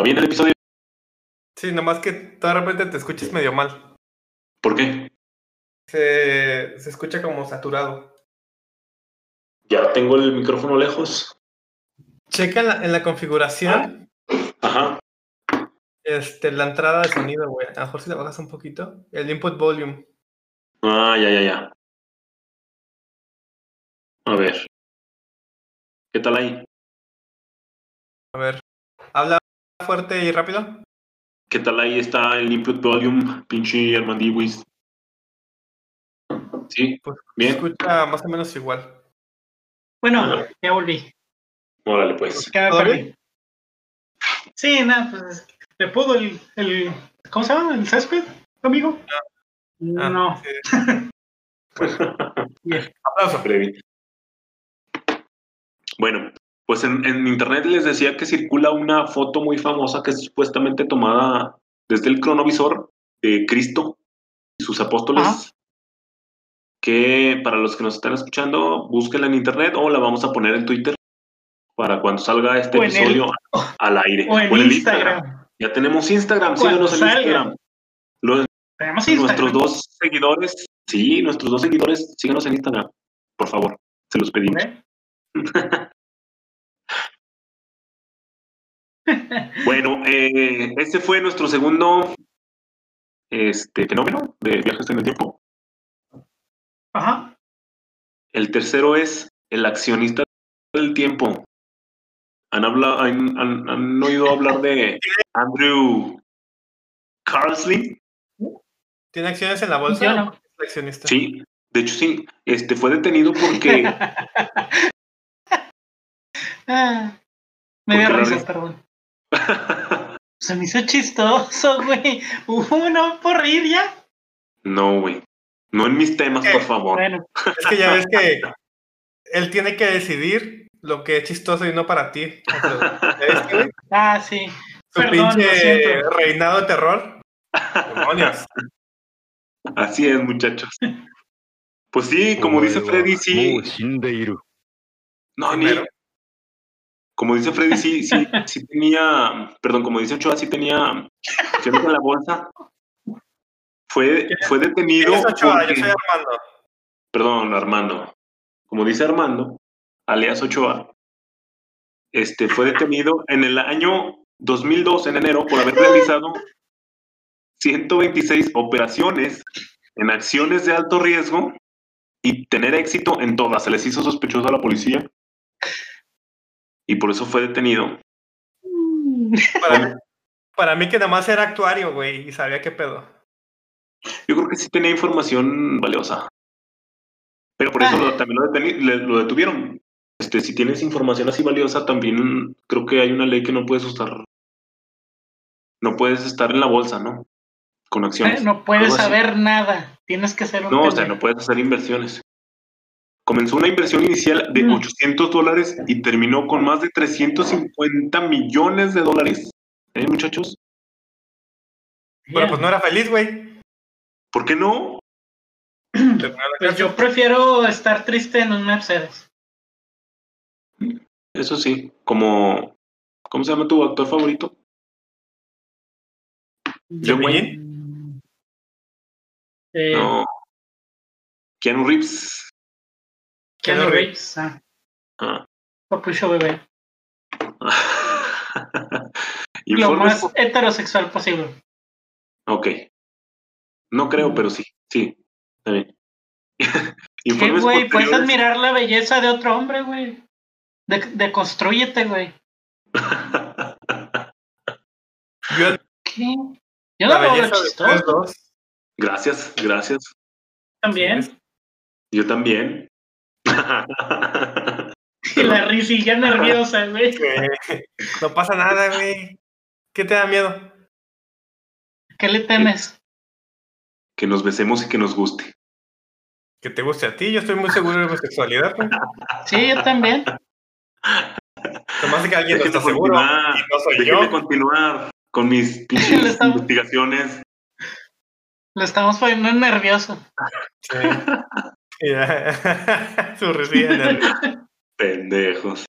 no. aplaudir. esperemos. ¿Va bien el episodio? Sí, nomás que de repente te escuches medio mal. ¿Por qué? Se, se escucha como saturado. Ya tengo el micrófono lejos. Checa en la, en la configuración Ajá. este, la entrada de sonido, güey. A lo mejor si le bajas un poquito. El input volume. Ah, ya, ya, ya. A ver. ¿Qué tal ahí? A ver. Fuerte y rápido. ¿Qué tal ahí está el input volume, pinche Armandiwis? Sí, Pues, Se bien. escucha más o menos igual. Bueno, ya volví. Órale, pues. Ya me ¿Todo perdí. bien? Sí, nada, pues le pudo el, el. ¿Cómo se llama? ¿El césped, amigo? Ah, no. sí. <laughs> <laughs> Bien. Aplauso. Breve. Bueno, pues en, en internet les decía que circula una foto muy famosa que es supuestamente tomada desde el cronovisor de Cristo y sus apóstoles. Ajá. Que para los que nos están escuchando, búsquenla en internet o la vamos a poner en Twitter para cuando salga este el- episodio <laughs> al aire. O en el Instagram. Ya tenemos Instagram, síganos en. Instagram. Los- Tenemos nuestros Instagram. dos seguidores, sí, nuestros dos seguidores, síganos en Instagram, por favor, se los pedimos. ¿Eh? <laughs> Bueno, eh, este fue nuestro segundo este, fenómeno de viajes en el tiempo. Ajá. El tercero es el accionista del tiempo. ¿Han, hablado, han, han- han oído hablar de Andrew Carlsling? ¿Tiene acciones en la bolsa? Yo no. ¿O es accionista? Sí, de hecho sí. Este fue detenido porque <laughs> Ah, me dio Porque la risa, risa. perdón. Se me hizo chistoso, <laughs> güey. Uno por ir. No, güey. No en mis temas, por eh, favor. Bueno. Es que ya ves que él tiene que decidir lo que es chistoso y no para ti. Entonces, que, güey? <laughs> ah, sí. Su Perdón, pinche reinado de terror. Demonios. Así es, muchachos. Pues sí, como dice Freddy, sí. No, ni, como dice Freddy, sí, sí, <laughs> sí tenía. Perdón, como dice Ochoa, sí tenía. acciones en la bolsa. Fue, fue detenido. ¿Quién es Ochoa? Yo porque- soy Armando. perdón, Armando. Como dice Armando, alias Ochoa, este fue detenido en el año 2002, en enero, por haber realizado 126 operaciones en acciones de alto riesgo y tener éxito en todas. Se les hizo sospechoso a la policía y por eso fue detenido. Para mí, para mí que nada más era actuario, güey, y sabía qué pedo. Yo creo que sí tenía información valiosa. Pero por eso lo- también lo, deteni- le- lo detuvieron. Este, si tienes información así valiosa, también creo que hay una ley que no puedes usar. No puedes estar en la bolsa, ¿no? Con acciones. Eh, No puedes saber nada. Tienes que ser un No, o sea, no puedes hacer inversiones. Comenzó una inversión inicial de Mm. 800 dólares y terminó con más de 350 millones de dólares. ¿Eh, muchachos? Pero pues no era feliz, güey. ¿Por qué no? Pues yo prefiero estar triste en un Mercedes. Eso sí, como... ¿Cómo se llama tu actor favorito? John Wayne. Eh, No. Keanu Reeves. Keanu Reeves. Ah, Ah. Papucho bebé. <laughs> Lo más heterosexual posible. Ok. No creo, pero sí. Sí. Está bien. <laughs> ¿Qué, güey? Puedes admirar la belleza de otro hombre, güey. De, deconstrúyete, güey. <laughs> Yo, ¿Qué? Yo la no lo veo de chistoso dos. gracias, gracias. también. Yo también. <laughs> Y la risilla nerviosa, <laughs> güey. No pasa nada, güey. ¿Qué te da miedo? ¿Qué le temes? que nos besemos y que nos guste. Que te guste a ti. Yo estoy muy seguro de mi sexualidad, güey. Sí, yo también. Nomás de que alguien no está seguro. Y no soy déjenme yo. continuar con mis <laughs> estamos- investigaciones. Lo estamos poniendo nervioso. Sí. Ya. <laughs> Su. Pendejos.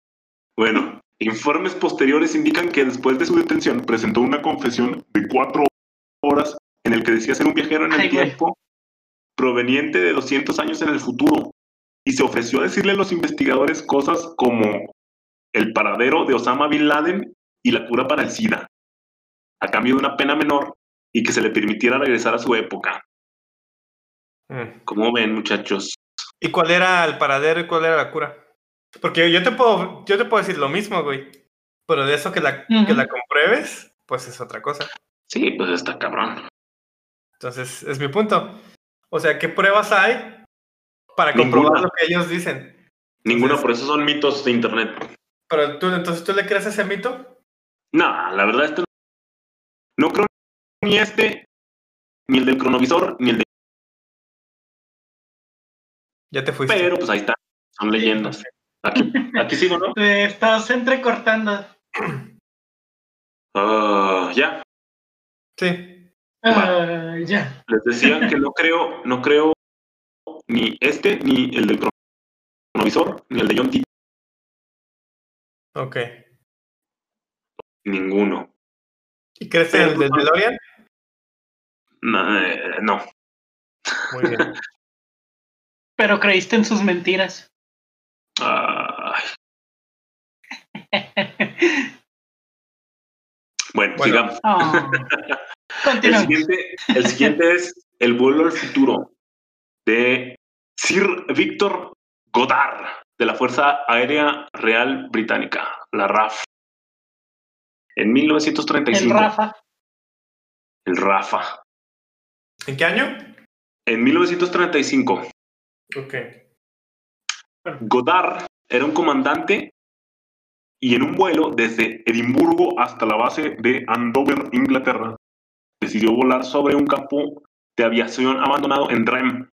Bueno, informes posteriores indican que después de su detención presentó una confesión de cuatro horas en el que decía ser un viajero en el Ay, güey. tiempo proveniente de 200 años en el futuro y se ofreció a decirle a los investigadores cosas como el paradero de Osama Bin Laden y la cura para el SIDA, a cambio de una pena menor y que se le permitiera regresar a su época. Mm. ¿Cómo ven, muchachos? ¿Y cuál era el paradero y cuál era la cura? Porque yo te puedo, yo te puedo decir lo mismo, güey. Pero de eso que la, que la compruebes, pues es otra cosa. Sí, pues está cabrón. Entonces, es mi punto. O sea, ¿qué pruebas hay para Ninguna. comprobar lo que ellos dicen? Ninguna, Entonces- por eso son mitos de internet. Pero tú, entonces, ¿tú le crees a ese mito? No, la verdad, este no creo ni este, ni el del cronovisor, ni el de. Ya te fuiste. Pero pues ahí está, son leyendas. Aquí, aquí sigo, ¿no? <laughs> Te estás entrecortando. Ah, ya, Sí. Ah, ya. les decía que no creo, no creo ni este, ni el del cronovisor, ni el de John T. Ok. Ninguno. ¿Y crees en el del DeLorean? No, eh, no. Muy bien. <laughs> Pero creíste en sus mentiras. <laughs> <laughs> Bueno, Bueno. sigamos. Oh. <laughs> El Continuamos. siguiente, el siguiente es El vuelo al futuro de Sir Víctor Goddard de la Fuerza Aérea Real Británica, la RAF. En El 1935. Rafa. El RAFA. ¿En qué año? En 1935, Ok. Goddard era un comandante y en un vuelo desde Edimburgo hasta la base de Andover, Inglaterra, decidió volar sobre un campo de aviación abandonado en Rem,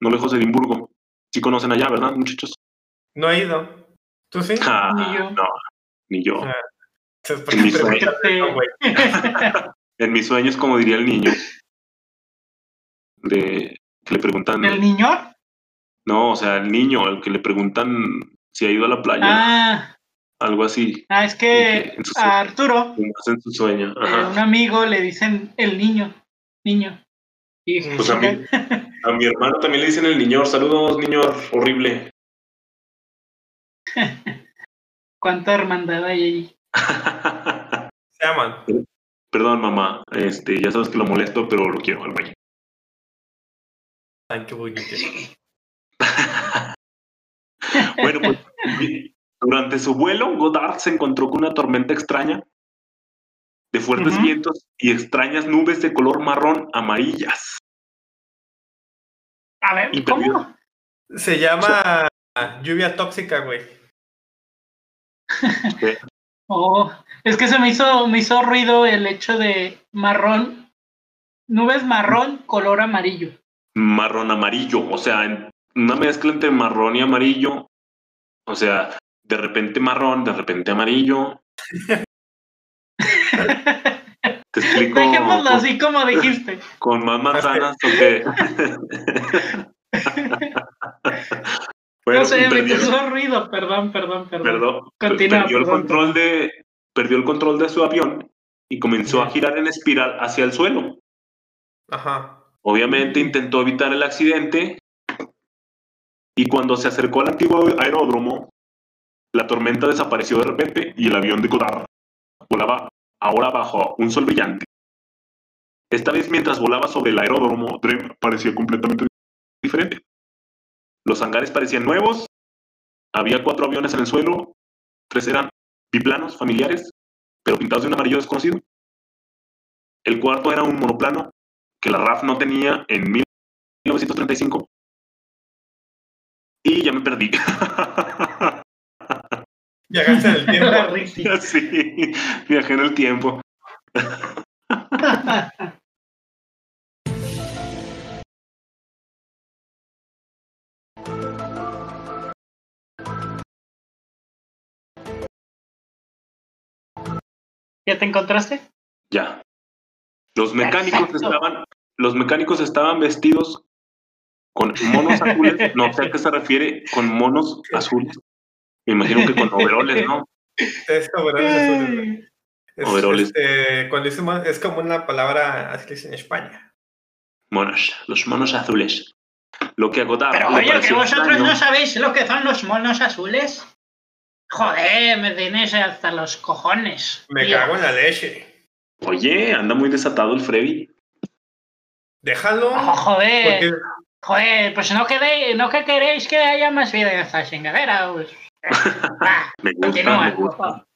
no lejos de Edimburgo. Sí conocen allá, ¿verdad, muchachos? No he ido. ¿Tú sí? Ah, Ni yo. No, ni yo. Ah. Entonces, ¿por En? <laughs> En mis sueños, como diría el niño, de que le preguntan, ¿El niño? No, o sea, el niño, al que le preguntan si ha ido a la playa, Ah, algo así, ah, es que En su a Arturo, en su sueño. eh, Ajá. un amigo, le dicen el niño. Niño. Y Pues a mí, <laughs> a mi hermano también le dicen el niñor. Saludos, niñor, horrible. <laughs> ¿Cuánta hermandad hay allí? <laughs> Se llaman. Perdón, mamá. Este, ya sabes que lo molesto, pero lo quiero al güey. Ay, qué bonito. <laughs> bueno, pues durante su vuelo, Goddard se encontró con una tormenta extraña de fuertes vientos y extrañas nubes de color marrón amarillas. A ver, Y ¿cómo? Se llama lluvia tóxica, güey. <laughs> Oh, es que se me hizo, me hizo ruido el hecho de marrón, nubes marrón, color amarillo. Marrón amarillo, o sea, en- una mezcla entre marrón y amarillo. O sea, de repente marrón, de repente amarillo. <laughs> Te explico Dejémoslo así como dijiste. con más manzanas o qué? <laughs> Bueno, no sé, me hizo ruido, perdón, perdón, perdón. Perdón, per- Continúa, perdió el perdón, control de perdió el control de su avión y comenzó a girar en espiral hacia el suelo. Ajá. Obviamente intentó evitar el accidente y cuando se acercó al antiguo aeródromo, la tormenta desapareció de repente y el avión de Godard volaba ahora bajo un sol brillante. Esta vez mientras volaba sobre el aeródromo, Drem parecía completamente diferente. Los hangares parecían nuevos, había cuatro aviones en el suelo, tres eran biplanos familiares, pero pintados de un amarillo desconocido. El cuarto era un monoplano que la RAF no tenía en 1935. Y ya me perdí. <laughs> Llegaste en el tiempo. <laughs> Sí, viajé en el tiempo. <laughs> ¿Ya te encontraste? Ya. Los mecánicos Perfecto. estaban, los mecánicos estaban vestidos con monos azules. No sé a qué se refiere con monos azules. Me imagino que con overoles, ¿no? Es overoles azules. Es, Overoles. este, cuando dice mon- es como una palabra así en España. Monos, los monos azules. Lo que a Godard Pero oye, que vosotros extraño- no sabéis lo que son los monos azules. Joder, me tienes hasta los cojones. Me tío. cago en la leche. Oye, anda muy desatado el Freddy. Déjalo. Oh, joder, porque joder, pues no queréis, no que queréis que haya más vida en esta chingadera. Pues. Va, <laughs> Me gusta, continúa, me por gusta.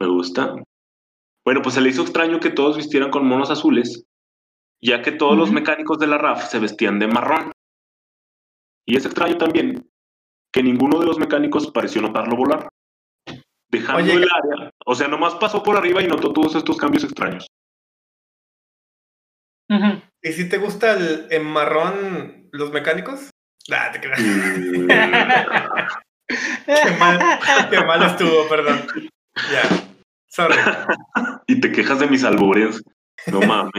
Me gusta. Bueno, pues se le hizo extraño que todos vistieran con monos azules, ya que todos los mecánicos de la RAF se vestían de marrón. Y es extraño también que ninguno de los mecánicos pareció notarlo volar, dejando Oye, el área. O sea, nomás pasó por arriba y notó todos estos cambios extraños. Ujú. ¿Y si te gusta el en marrón los mecánicos? Nah, te creas. <laughs> Qué mal, qué mal estuvo, perdón. Ya. Sorry. <laughs> y te quejas de mis albures. No mames.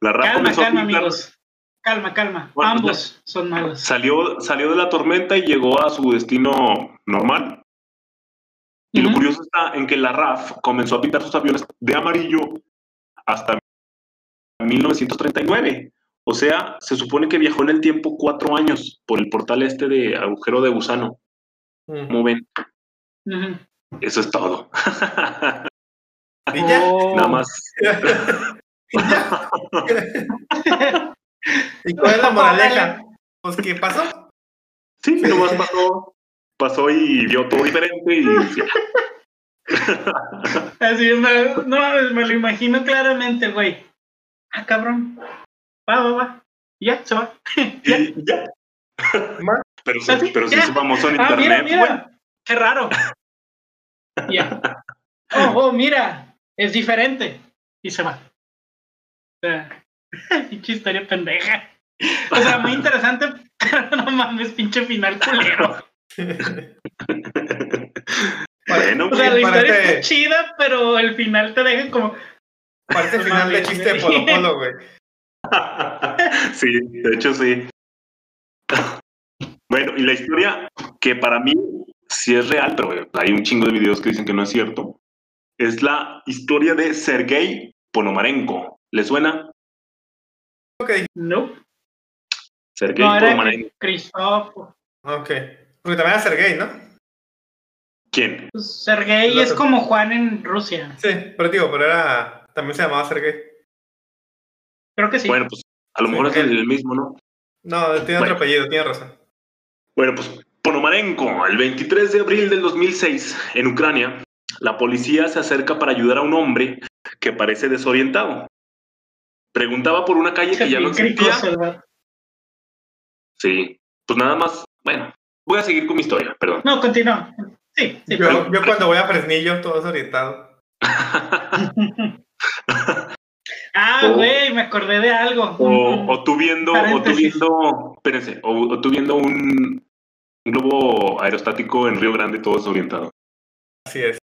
La RAF calma, comenzó a calma, amigos. Calma, calma. Bueno, Ambos son malos. Salió, salió de la tormenta y llegó a su destino normal. Y lo curioso está en que la RAF comenzó a pintar sus aviones de amarillo hasta 1939. O sea, se supone que viajó en el tiempo cuatro años por el portal este de agujero de gusano. Mm. Como ven, Ujú. eso es todo. ¿Y ya? Oh. <laughs> Nada más. <laughs> ¿Y cuál es la moraleja? Pues, ¿qué pasó? Sí, nomás pasó, pasó y vio todo diferente y ya. <laughs> Así, me, no mames, me lo imagino claramente, güey. Ah, cabrón. Va, va, va. Ya, se va. <laughs> Ya. Ya. Pero, se- Así, pero se ya. hizo famoso en Ah, mira, internet. mira. Qué raro. <laughs> Ya. Oh, oh, mira. Es diferente. Y se va. O sea, pinche historia pendeja. O sea, muy interesante, pero no mames, pinche final culero. Bueno, O sea, la historia está chida, pero el final te deja como. Parece el final de chiste de Polo Polo, güey. <laughs> sí, de hecho sí. Bueno, y la historia que para mí sí es real, pero hay un chingo de videos que dicen que no es cierto, es la historia de Sergei Ponomarenko. ¿Le suena? Ok, No. Sergei No, Ponomarenko. Christoph. ok. Porque también era Sergey, ¿no? ¿Quién? Pues, Sergei es como Juan en Rusia. Sí, pero digo, pero era. También se llamaba Sergey. Creo que sí. Bueno, pues a lo Sí, mejor es el mismo, ¿no? No, tiene Bueno. otro apellido, tiene razón. Bueno, pues Ponomarenko, el 23 de abril del 2006, en Ucrania, la policía se acerca para ayudar a un hombre que parece desorientado. Preguntaba por una calle que ya no existía. Sí, pues nada más, bueno, voy a seguir con mi historia, perdón. No, continúa. Sí, sí. Yo, yo cuando voy a Fresnillo, todo desorientado. <laughs> Ah, güey, me acordé de algo. O, o tú viendo, o tú viendo, espérense, o, o tú viendo un, un globo aerostático en Río Grande todo desorientado. Así es.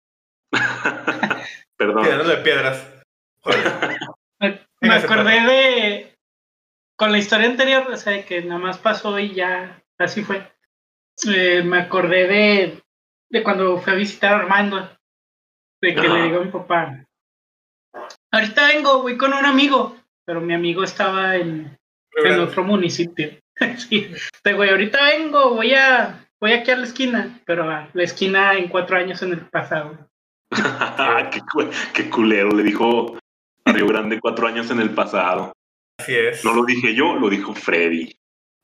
<laughs> Perdón. Tirándole piedras. Joder. <laughs> Me, acordé de. Con la historia anterior, o sea, que nada más pasó y ya así fue. Eh, me acordé de, de cuando fui a visitar a Armando. De que le digo a mi papá: Ahorita vengo, voy con un amigo. Pero mi amigo estaba en, en otro municipio. <laughs> sí, de güey, ahorita vengo, voy a. Voy aquí a la esquina, pero a la esquina en cuatro años en el pasado. <laughs> qué, qué culero, le dijo a Río Grande cuatro años en el pasado. Así es. No lo dije yo, lo dijo Freddy.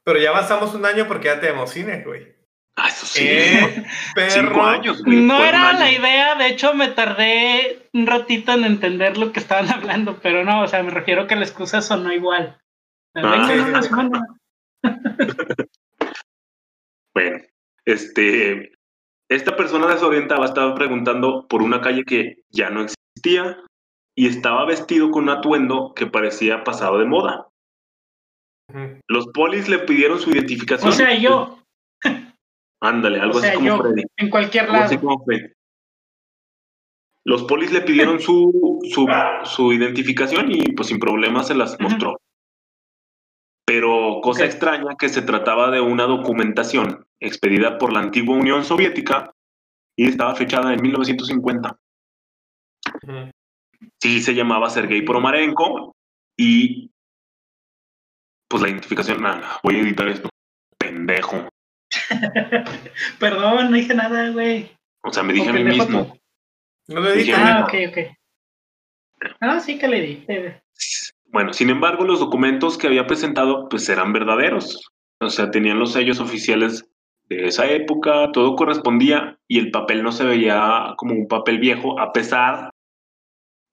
Pero ya avanzamos un año porque ya tenemos cine, güey. Ah, eso sí. ¿Eh? <laughs> Perro. Cinco años, güey. No era año. la idea, de hecho me tardé un ratito en entender lo que estaban <laughs> hablando, pero no, o sea, me refiero que la excusa sonó igual. Ah. <laughs> Bueno, este, esta persona desorientada estaba preguntando por una calle que ya no existía y estaba vestido con un atuendo que parecía pasado de moda. Los polis le pidieron su identificación. O sea, yo, Ándale, algo o sea, así como yo, Freddy. en cualquier Algo así como Freddy. Los polis le pidieron su, su, su identificación y pues sin problemas se las mostró. Pero cosa extraña que se trataba de una documentación expedida por la antigua Unión Soviética y estaba fechada en 1950. Ujú. Sí, se llamaba Sergei Poromarenko y pues la identificación, nada, voy a editar esto. Pendejo. <laughs> Perdón, no dije nada, güey. O sea, me dije a mí mismo. tú. No lo Dije. Ah, ok, ok. Ah, sí que le di. Bueno, sin embargo, los documentos que había presentado pues eran verdaderos. O sea, tenían los sellos oficiales de esa época, todo correspondía y el papel no se veía como un papel viejo, a pesar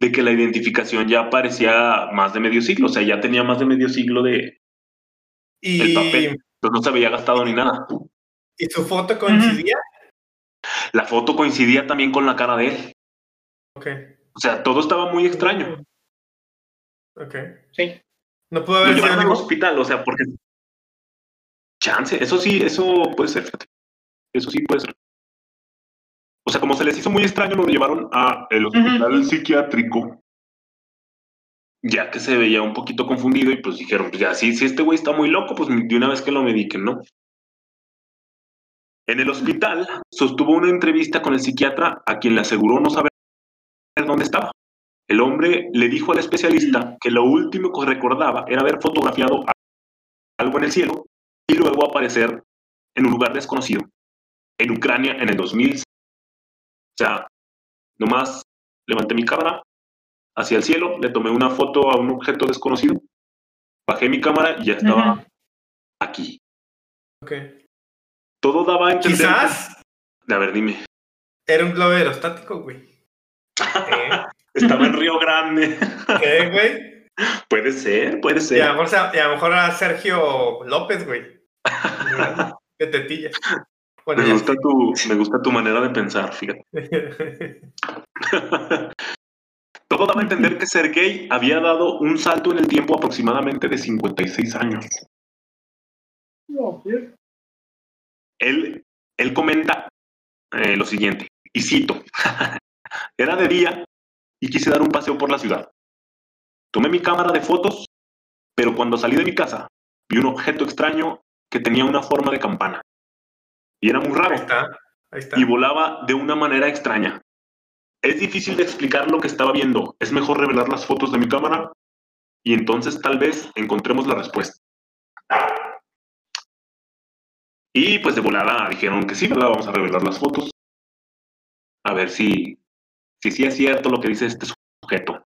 de que la identificación ya parecía más de medio siglo, o sea, ya tenía más de medio siglo de el papel, pues no se había gastado ni nada. Y su foto coincidía. La foto coincidía también con la cara de él, Ok, o sea, todo estaba muy extraño. ok. Sí. No pudo Lo haber sido llevaron al ningún- hospital, o sea, porque. Chance, eso sí, eso puede ser, fíjate. Eso sí puede ser. O sea, como se les hizo muy extraño, lo llevaron a el hospital psiquiátrico. Ya que se veía un poquito confundido y pues dijeron, pues ya, si, si este güey está muy loco, pues de una vez que lo mediquen, ¿no? En el hospital sostuvo una entrevista con el psiquiatra a quien le aseguró no saber dónde estaba. El hombre le dijo al especialista que lo último que recordaba era haber fotografiado a- algo en el cielo y luego aparecer en un lugar desconocido, en Ucrania en el 2000. O sea, nomás levanté mi cámara hacia el cielo, le tomé una foto a un objeto desconocido, bajé mi cámara y ya estaba aquí. Ok. Todo daba a entender. Quizás A ver, dime. era un globo aerostático, güey. <laughs> ¿Eh? Estaba en Río Grande. ¿Eh, güey? puede ser, puede Y a ser. lo mejor, sea- y a lo mejor era Sergio López, güey. <laughs> De tetillas. Bueno, Me ya. gusta, tu, me gusta tu manera de pensar, fíjate. <laughs> Todo daba a entender que Sergei había dado un salto en el tiempo aproximadamente de 56 años. No, sí. Él, él comenta eh, lo siguiente, y cito, <laughs> era de día y quise dar un paseo por la ciudad. Tomé mi cámara de fotos, Pero cuando salí de mi casa, vi un objeto extraño que tenía una forma de campana. Y era muy raro. Ahí está. Ahí está. Y volaba de una manera extraña. Es difícil de explicar lo que estaba viendo. Es mejor revelar las fotos de mi cámara y entonces tal vez encontremos la respuesta. Y pues de volada dijeron que sí, ¿verdad? Vamos a revelar las fotos. A ver si, si sí es cierto lo que dice este sujeto.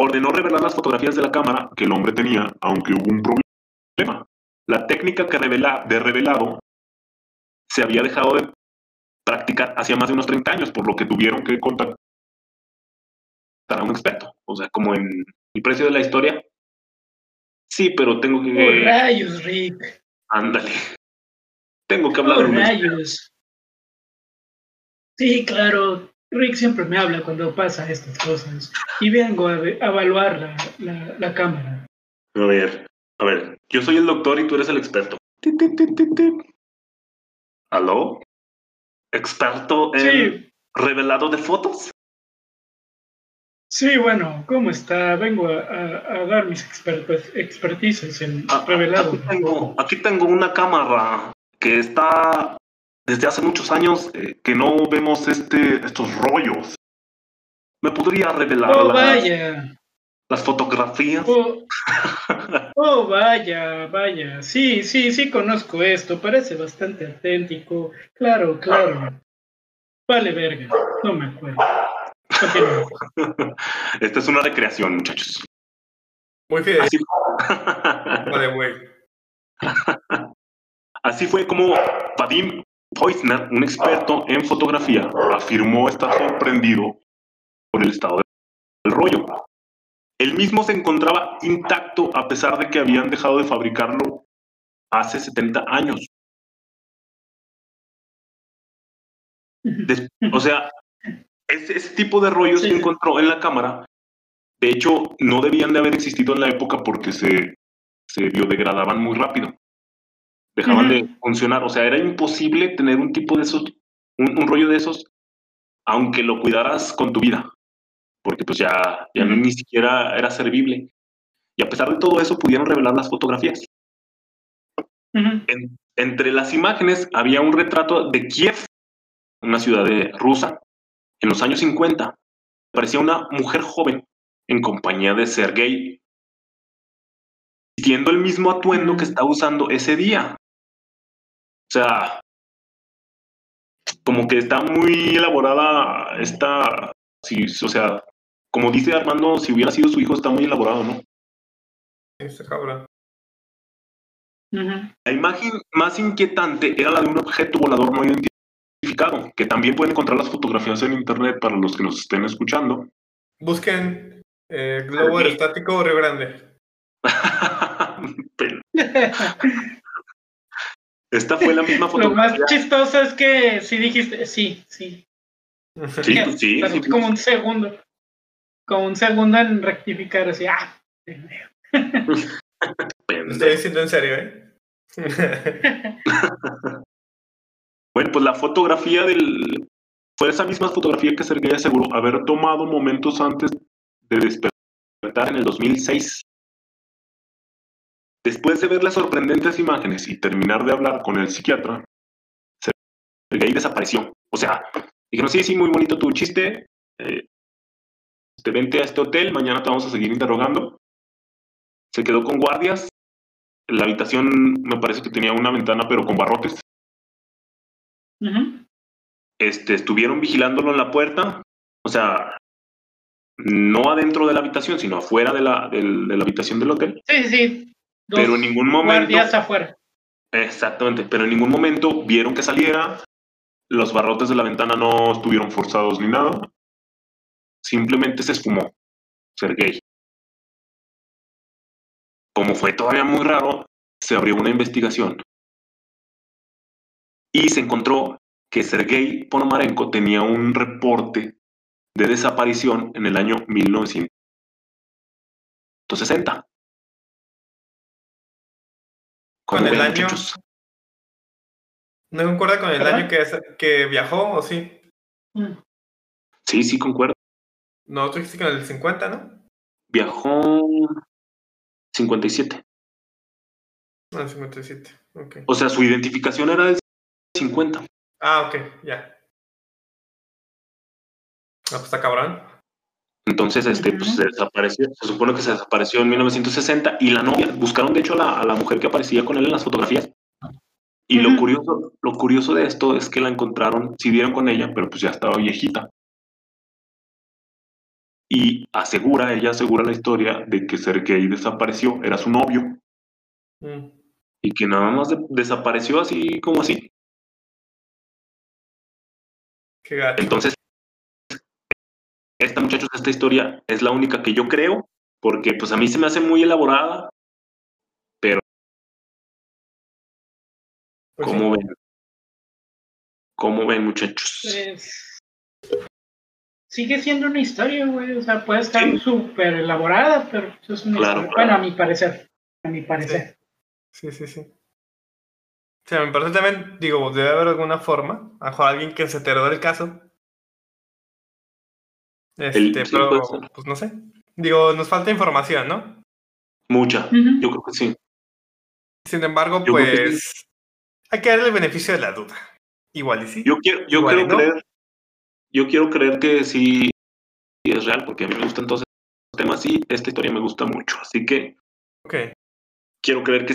Ordenó revelar las fotografías de la cámara que el hombre tenía, aunque hubo un problema. La técnica que revela, de revelado se había dejado de practicar hacía más de unos 30 años, por lo que tuvieron que contactar a un experto. O sea, como en el precio de la historia. Sí, pero tengo Oh, que... rayos, Rick. Ándale. Tengo que hablar de rayos. Sí, claro. Rick siempre me habla cuando pasa estas cosas. Y vengo a, evaluar la, la, la cámara. A ver, a ver, yo soy el doctor y tú eres el experto. Tit, tit, tit. ¿Aló? ¿Experto en Sí, revelado de fotos? Sí, bueno, ¿cómo está? Vengo a, a- a dar mis exper- expertices en Ah, revelado. Aquí tengo, aquí tengo una cámara que está desde hace muchos años eh, que no vemos este, estos rollos. ¿Me podría revelar Oh, las, vaya. las fotografías? Oh, <laughs> oh, vaya, vaya. Sí, sí, sí conozco esto. Parece bastante auténtico. Claro, claro. Vale, verga. No me acuerdo. <laughs> Esta es una recreación, muchachos. Muy fiel. Así, Vale, <laughs> así fue como Vadim Poisner, un experto en fotografía, afirmó estar sorprendido por el estado del rollo. Él mismo se encontraba intacto a pesar de que habían dejado de fabricarlo hace 70 años. <laughs> O sea, ese, ese tipo de rollos Sí. que encontró en la cámara, de hecho, no debían de haber existido en la época porque se, se biodegradaban muy rápido. Dejaban de funcionar. O sea, era imposible tener un tipo de esos, un, un rollo de esos, aunque lo cuidaras con tu vida. Porque pues ya, ya ni siquiera era servible. Y a pesar de todo eso, pudieron revelar las fotografías. En- entre las imágenes había un retrato de Kiev, una ciudad de- rusa, en los años 50. Parecía una mujer joven en compañía de Sergei, vistiendo el mismo atuendo que está usando ese día. O sea, como que está muy elaborada esta, sí, o sea, como dice Armando, si hubiera sido su hijo, está muy elaborado, ¿no? Este cabrón. Ujú. La imagen más inquietante era la de un objeto volador no identificado, que también pueden encontrar las fotografías en internet para los que nos estén escuchando. Busquen eh, globo Ok. aerostático Río Grande. <laughs> Esta fue la misma Lo más fotografía. chistoso es que sí dijiste, sí, sí. <laughs> Sí, sí, sí, como un segundo. Como un segundo en rectificar así, ah, <laughs> estoy diciendo en serio, ¿eh? Bueno, pues la fotografía del. Fue esa misma fotografía que Sergei aseguró haber tomado momentos antes de despertar en el 2006. Después de ver las sorprendentes imágenes y terminar de hablar con el psiquiatra, Sergei desapareció. O sea, dijeron: Sí, sí, muy bonito tu chiste. eh, te vente a este hotel, mañana te vamos a seguir interrogando. Se quedó con guardias. La habitación me parece que tenía una ventana, pero con barrotes Este, estuvieron vigilándolo en la puerta, o sea, no adentro de la habitación, sino afuera de la, de la habitación del hotel, Sí, sí, sí. Dos pero en ningún momento, guardias afuera. exactamente, pero en ningún momento vieron que saliera, los barrotes de la ventana no estuvieron forzados ni nada, simplemente se esfumó, Sergei. Como fue todavía muy raro, se abrió una investigación y se encontró que Sergei Ponomarenko tenía un reporte de desaparición en el año 1960. ¿Cómo ¿Con el ven, año? muchachos? ¿No concuerda con el ¿Verdad? año que, que viajó o sí? Mm. Sí, sí, concuerdo. No, tú dijiste con el 50, ¿no? Viajó. 57. Ah, 57. Ok. O sea, su identificación era del 50. Ah, ok, ya. Ah, pues está cabrón. Entonces, este, pues se desapareció. Se supone que se desapareció en 1960 y la novia, buscaron de hecho a la, a la mujer que aparecía con él en las fotografías. Y lo curioso, lo curioso de esto es que la encontraron, sí dieron con ella, pero pues ya estaba viejita. Y asegura, ella asegura la historia de que Sergei desapareció, era su novio, Mm. y que nada más de- desapareció así como así. Qué. Entonces, esta muchachos, esta historia es la única que yo creo, porque pues a mí se me hace muy elaborada, Pues sí. ¿cómo ven? ¿Cómo ven, muchachos? Pues, sigue siendo una historia, güey. O sea, puede estar Sí. súper elaborada, pero pues es una Claro, historia. claro. Bueno, a mi parecer. A mi parecer. Sí, sí, sí. Sea, me parece también, digo, debe haber alguna forma, a lo mejor alguien que se enteró del caso. Este, El- pero, pues no sé. Digo, nos falta información, ¿no? Mucha, yo creo que sí. Sin embargo, Yo creo que pues, hay que darle el beneficio de la duda. Igual y sí. Yo quiero, yo quiero no. creer, yo quiero creer que sí es real, porque a mí me gustan todos estos temas y esta historia me gusta mucho. Así que Ok. quiero creer que sí.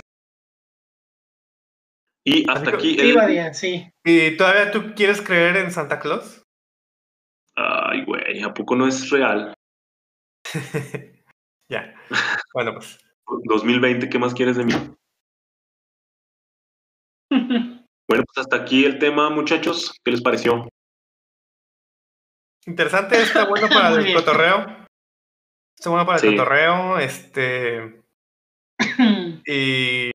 Y hasta aquí. Sí, el- Badia, sí. ¿Y todavía tú quieres creer en Santa Claus? Ay, güey, ¿a poco no es real? <laughs> ya. Bueno, pues. 2020, ¿qué más quieres de mí? Bueno, pues hasta aquí el tema, muchachos. ¿Qué les pareció? Interesante, está <laughs> bueno para el cotorreo. Está bueno para el Sí. cotorreo. Este. <clears throat> Y.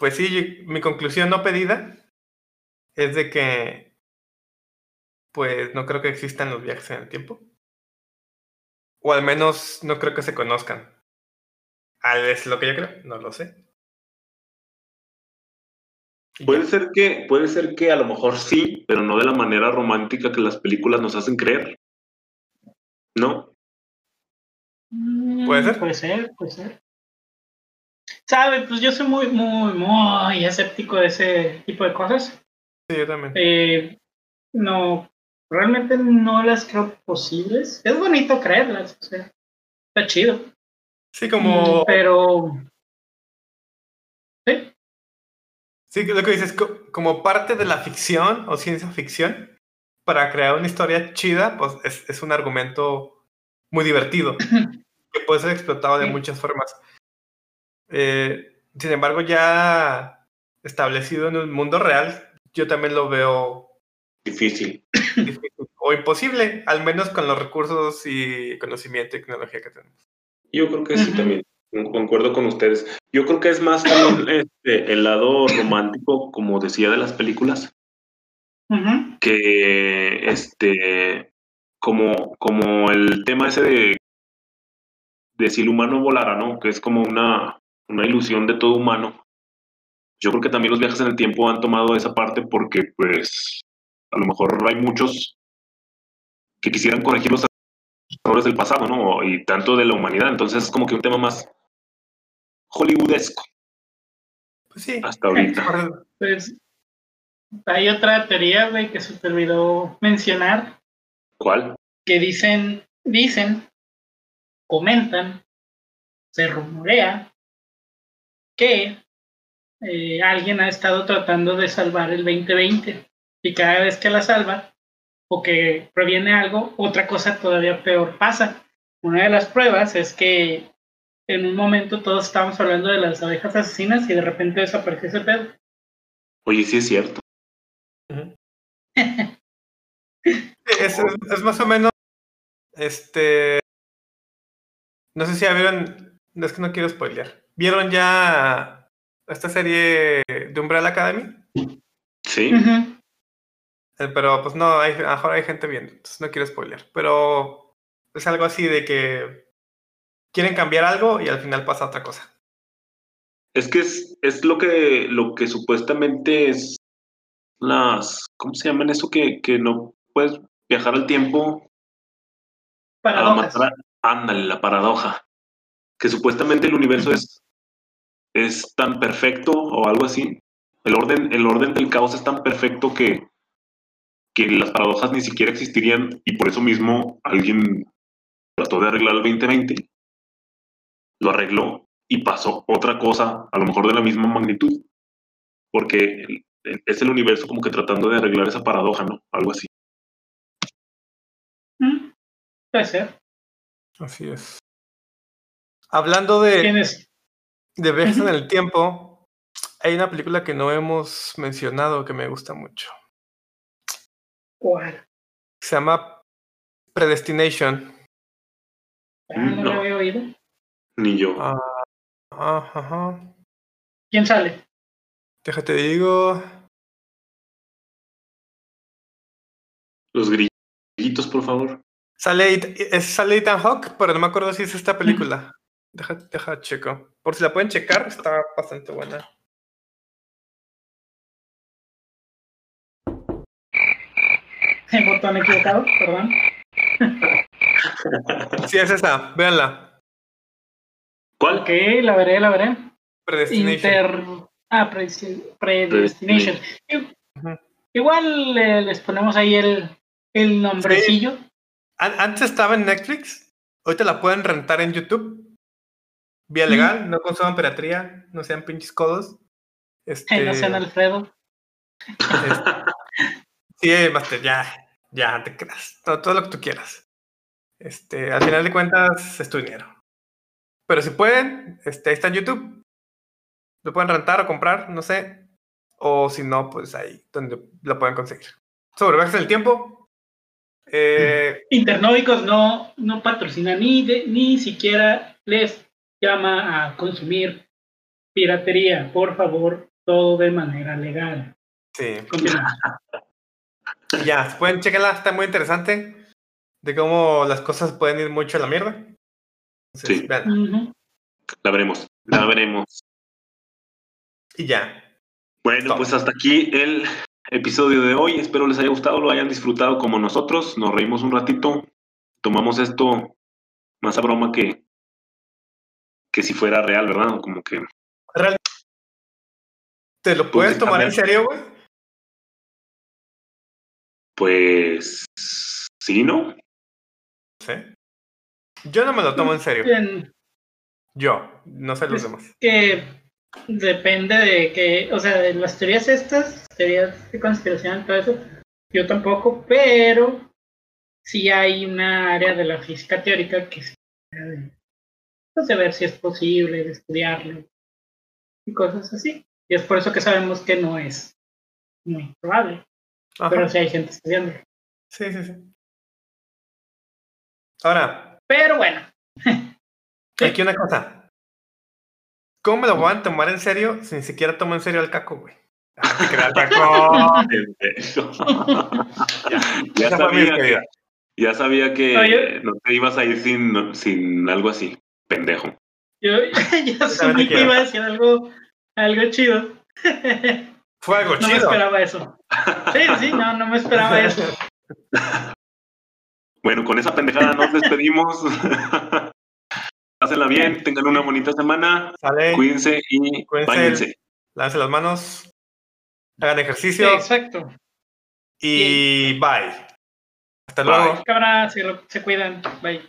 Pues sí, mi conclusión no pedida es de que. Pues no creo que existan los viajes en el tiempo. O al menos no creo que se conozcan. Al es lo que yo creo, no lo sé. Puede ser que, puede ser que a lo mejor sí, pero no de la manera romántica que las películas nos hacen creer. ¿No? Mm, ¿Puede ser? Puede ser, puede ser. Sabe, pues yo soy muy, muy, muy escéptico de ese tipo de cosas. Sí, yo también. Eh, no, realmente no las creo posibles. Es bonito creerlas, o sea, está chido. Sí, como. Mm, Pero. Sí, Sí, lo que dices, co- como parte de la ficción o ciencia ficción, para crear una historia chida, pues es, es un argumento muy divertido, <laughs> que puede ser explotado de Sí. muchas formas. Eh, sin embargo, ya establecido en un mundo real, yo también lo veo Difícil. difícil o imposible, al menos con los recursos y conocimiento y tecnología que tenemos. Yo creo que sí también. con- Concuerdo con ustedes. Yo creo que es más también <coughs> este, el lado romántico, como decía de las películas, que este como, como el tema ese de, de si el humano volara, ¿no? Que es como una, una ilusión de todo humano. Yo creo que también los viajes en el tiempo han tomado esa parte porque, pues, a lo mejor hay muchos que quisieran corregir los errores del pasado, ¿no? Y tanto de la humanidad. Entonces es como que un tema más hollywoodesco Pues sí, hasta ahorita. Pues hay otra teoría, güey, que se te olvidó mencionar, ¿Cuál? que dicen, dicen, comentan, se rumorea que eh, alguien ha estado tratando de salvar el 2020 y cada vez que la salva o que previene algo, otra cosa todavía peor pasa. Una de las pruebas es que en un momento todos estábamos hablando de las abejas asesinas y de repente desapareció ese pedo. Oye, sí es cierto. <laughs> Es, es- es más o menos, este, no sé si ya vieron, no es que no quiero spoilear, ¿vieron ya esta serie de Umbrella Academy? Sí. Eh, Pero pues no, hay, a lo mejor hay gente viendo, entonces no quiero spoilear, pero es algo así de que quieren cambiar algo y al final pasa otra cosa. Es que es, es lo que lo que supuestamente es las ¿cómo se llaman eso? Que, que no puedes viajar al tiempo Paradojas. matar a- ándale, la paradoja. que supuestamente el universo es, es tan perfecto o algo así. El orden, el orden del caos es tan perfecto que, que las paradojas ni siquiera existirían y por eso mismo alguien trató de arreglar el 2020, lo arregló y pasó otra cosa, a lo mejor de la misma magnitud, porque es el universo como que tratando de arreglar esa paradoja, ¿no? Algo así. Mm, puede ser. Así es. Hablando de, Tienes. De viajes en el tiempo, hay una película que no hemos mencionado que me gusta mucho. ¿Cuál? Se llama Predestination. Ah, no, lo No. había oído. Ni yo. Ah, ah, ajá. ¿Quién sale? Déjate digo. Los grillitos, por favor. Sale, It- es, sale Ethan Hawke, pero no me acuerdo si es esta película. Deja, deja checo. Por si la pueden checar, está bastante buena. <laughs> El botón equivocado, perdón. <laughs> Sí, es esa. Véanla. ¿Cuál? Ok, la veré, la veré. Predestination. Inter. Ah, Predestin- Predestination. Ujú. Igual eh, les ponemos ahí el, el nombrecillo. An- Antes estaba en Netflix. Ahorita la pueden rentar en YouTube. Vía legal, no consuman piratería, no sean pinches codos. Este, no sean Alfredo. <laughs> Sí, Master, ya, ya, te creas. Todo, todo lo que tú quieras. Este, al final de cuentas, es tu dinero. Pero si pueden, este, ahí está en YouTube. Lo pueden rentar o comprar, no sé. O si no, pues ahí donde lo pueden conseguir. Sobre viajes el tiempo. Eh, no, no patrocina ni, de- ni siquiera les llama a consumir piratería. Por favor, todo de manera legal. sí. <laughs> Ya, pueden chequenla, está muy interesante. De cómo las cosas pueden ir mucho a la mierda. Entonces, Sí. La veremos. La veremos. Y ya. Bueno, pues hasta aquí el episodio de hoy. Espero les haya gustado, lo hayan disfrutado como nosotros. Nos reímos un ratito. Tomamos esto más a broma que, que si fuera real, ¿verdad? Como que Real- ¿Te lo puedes tomar en serio, güey? Pues sí, ¿no? Sí. Yo no me lo tomo en serio. Bien, Yo, no sé los Es- demás. que depende de que, o sea, de las teorías estas, teorías de conspiración, todo eso, yo tampoco, pero sí hay una área de la física teórica que de, pues, de ver si es posible, de estudiarlo y cosas así. Y es por eso que sabemos que no es muy probable, Ajá. pero sí hay gente estudiando. Sí, sí, sí. Ahora, Pero bueno, <laughs> aquí una cosa. ¿Cómo me lo van a tomar en serio si ni siquiera tomo en serio al caco, güey? Ah, te creas, <laughs> caco. <laughs> ya, mi sabía ya sabía que Oye. no te ibas a ir sin, sin algo así, pendejo. yo <laughs> ya asumí que iba a decir algo, algo chido. <laughs> Fue algo No me chido. esperaba eso. Sí, sí, no, no me esperaba <laughs> eso. Bueno, con esa pendejada nos despedimos. Pásenla bien, tengan una bonita semana, Sale, cuídense y Cuídense. lávense las manos, hagan Sí, ejercicio exacto. y bye. Hasta Bye. luego. Cabra, se, lo- se cuidan. Bye.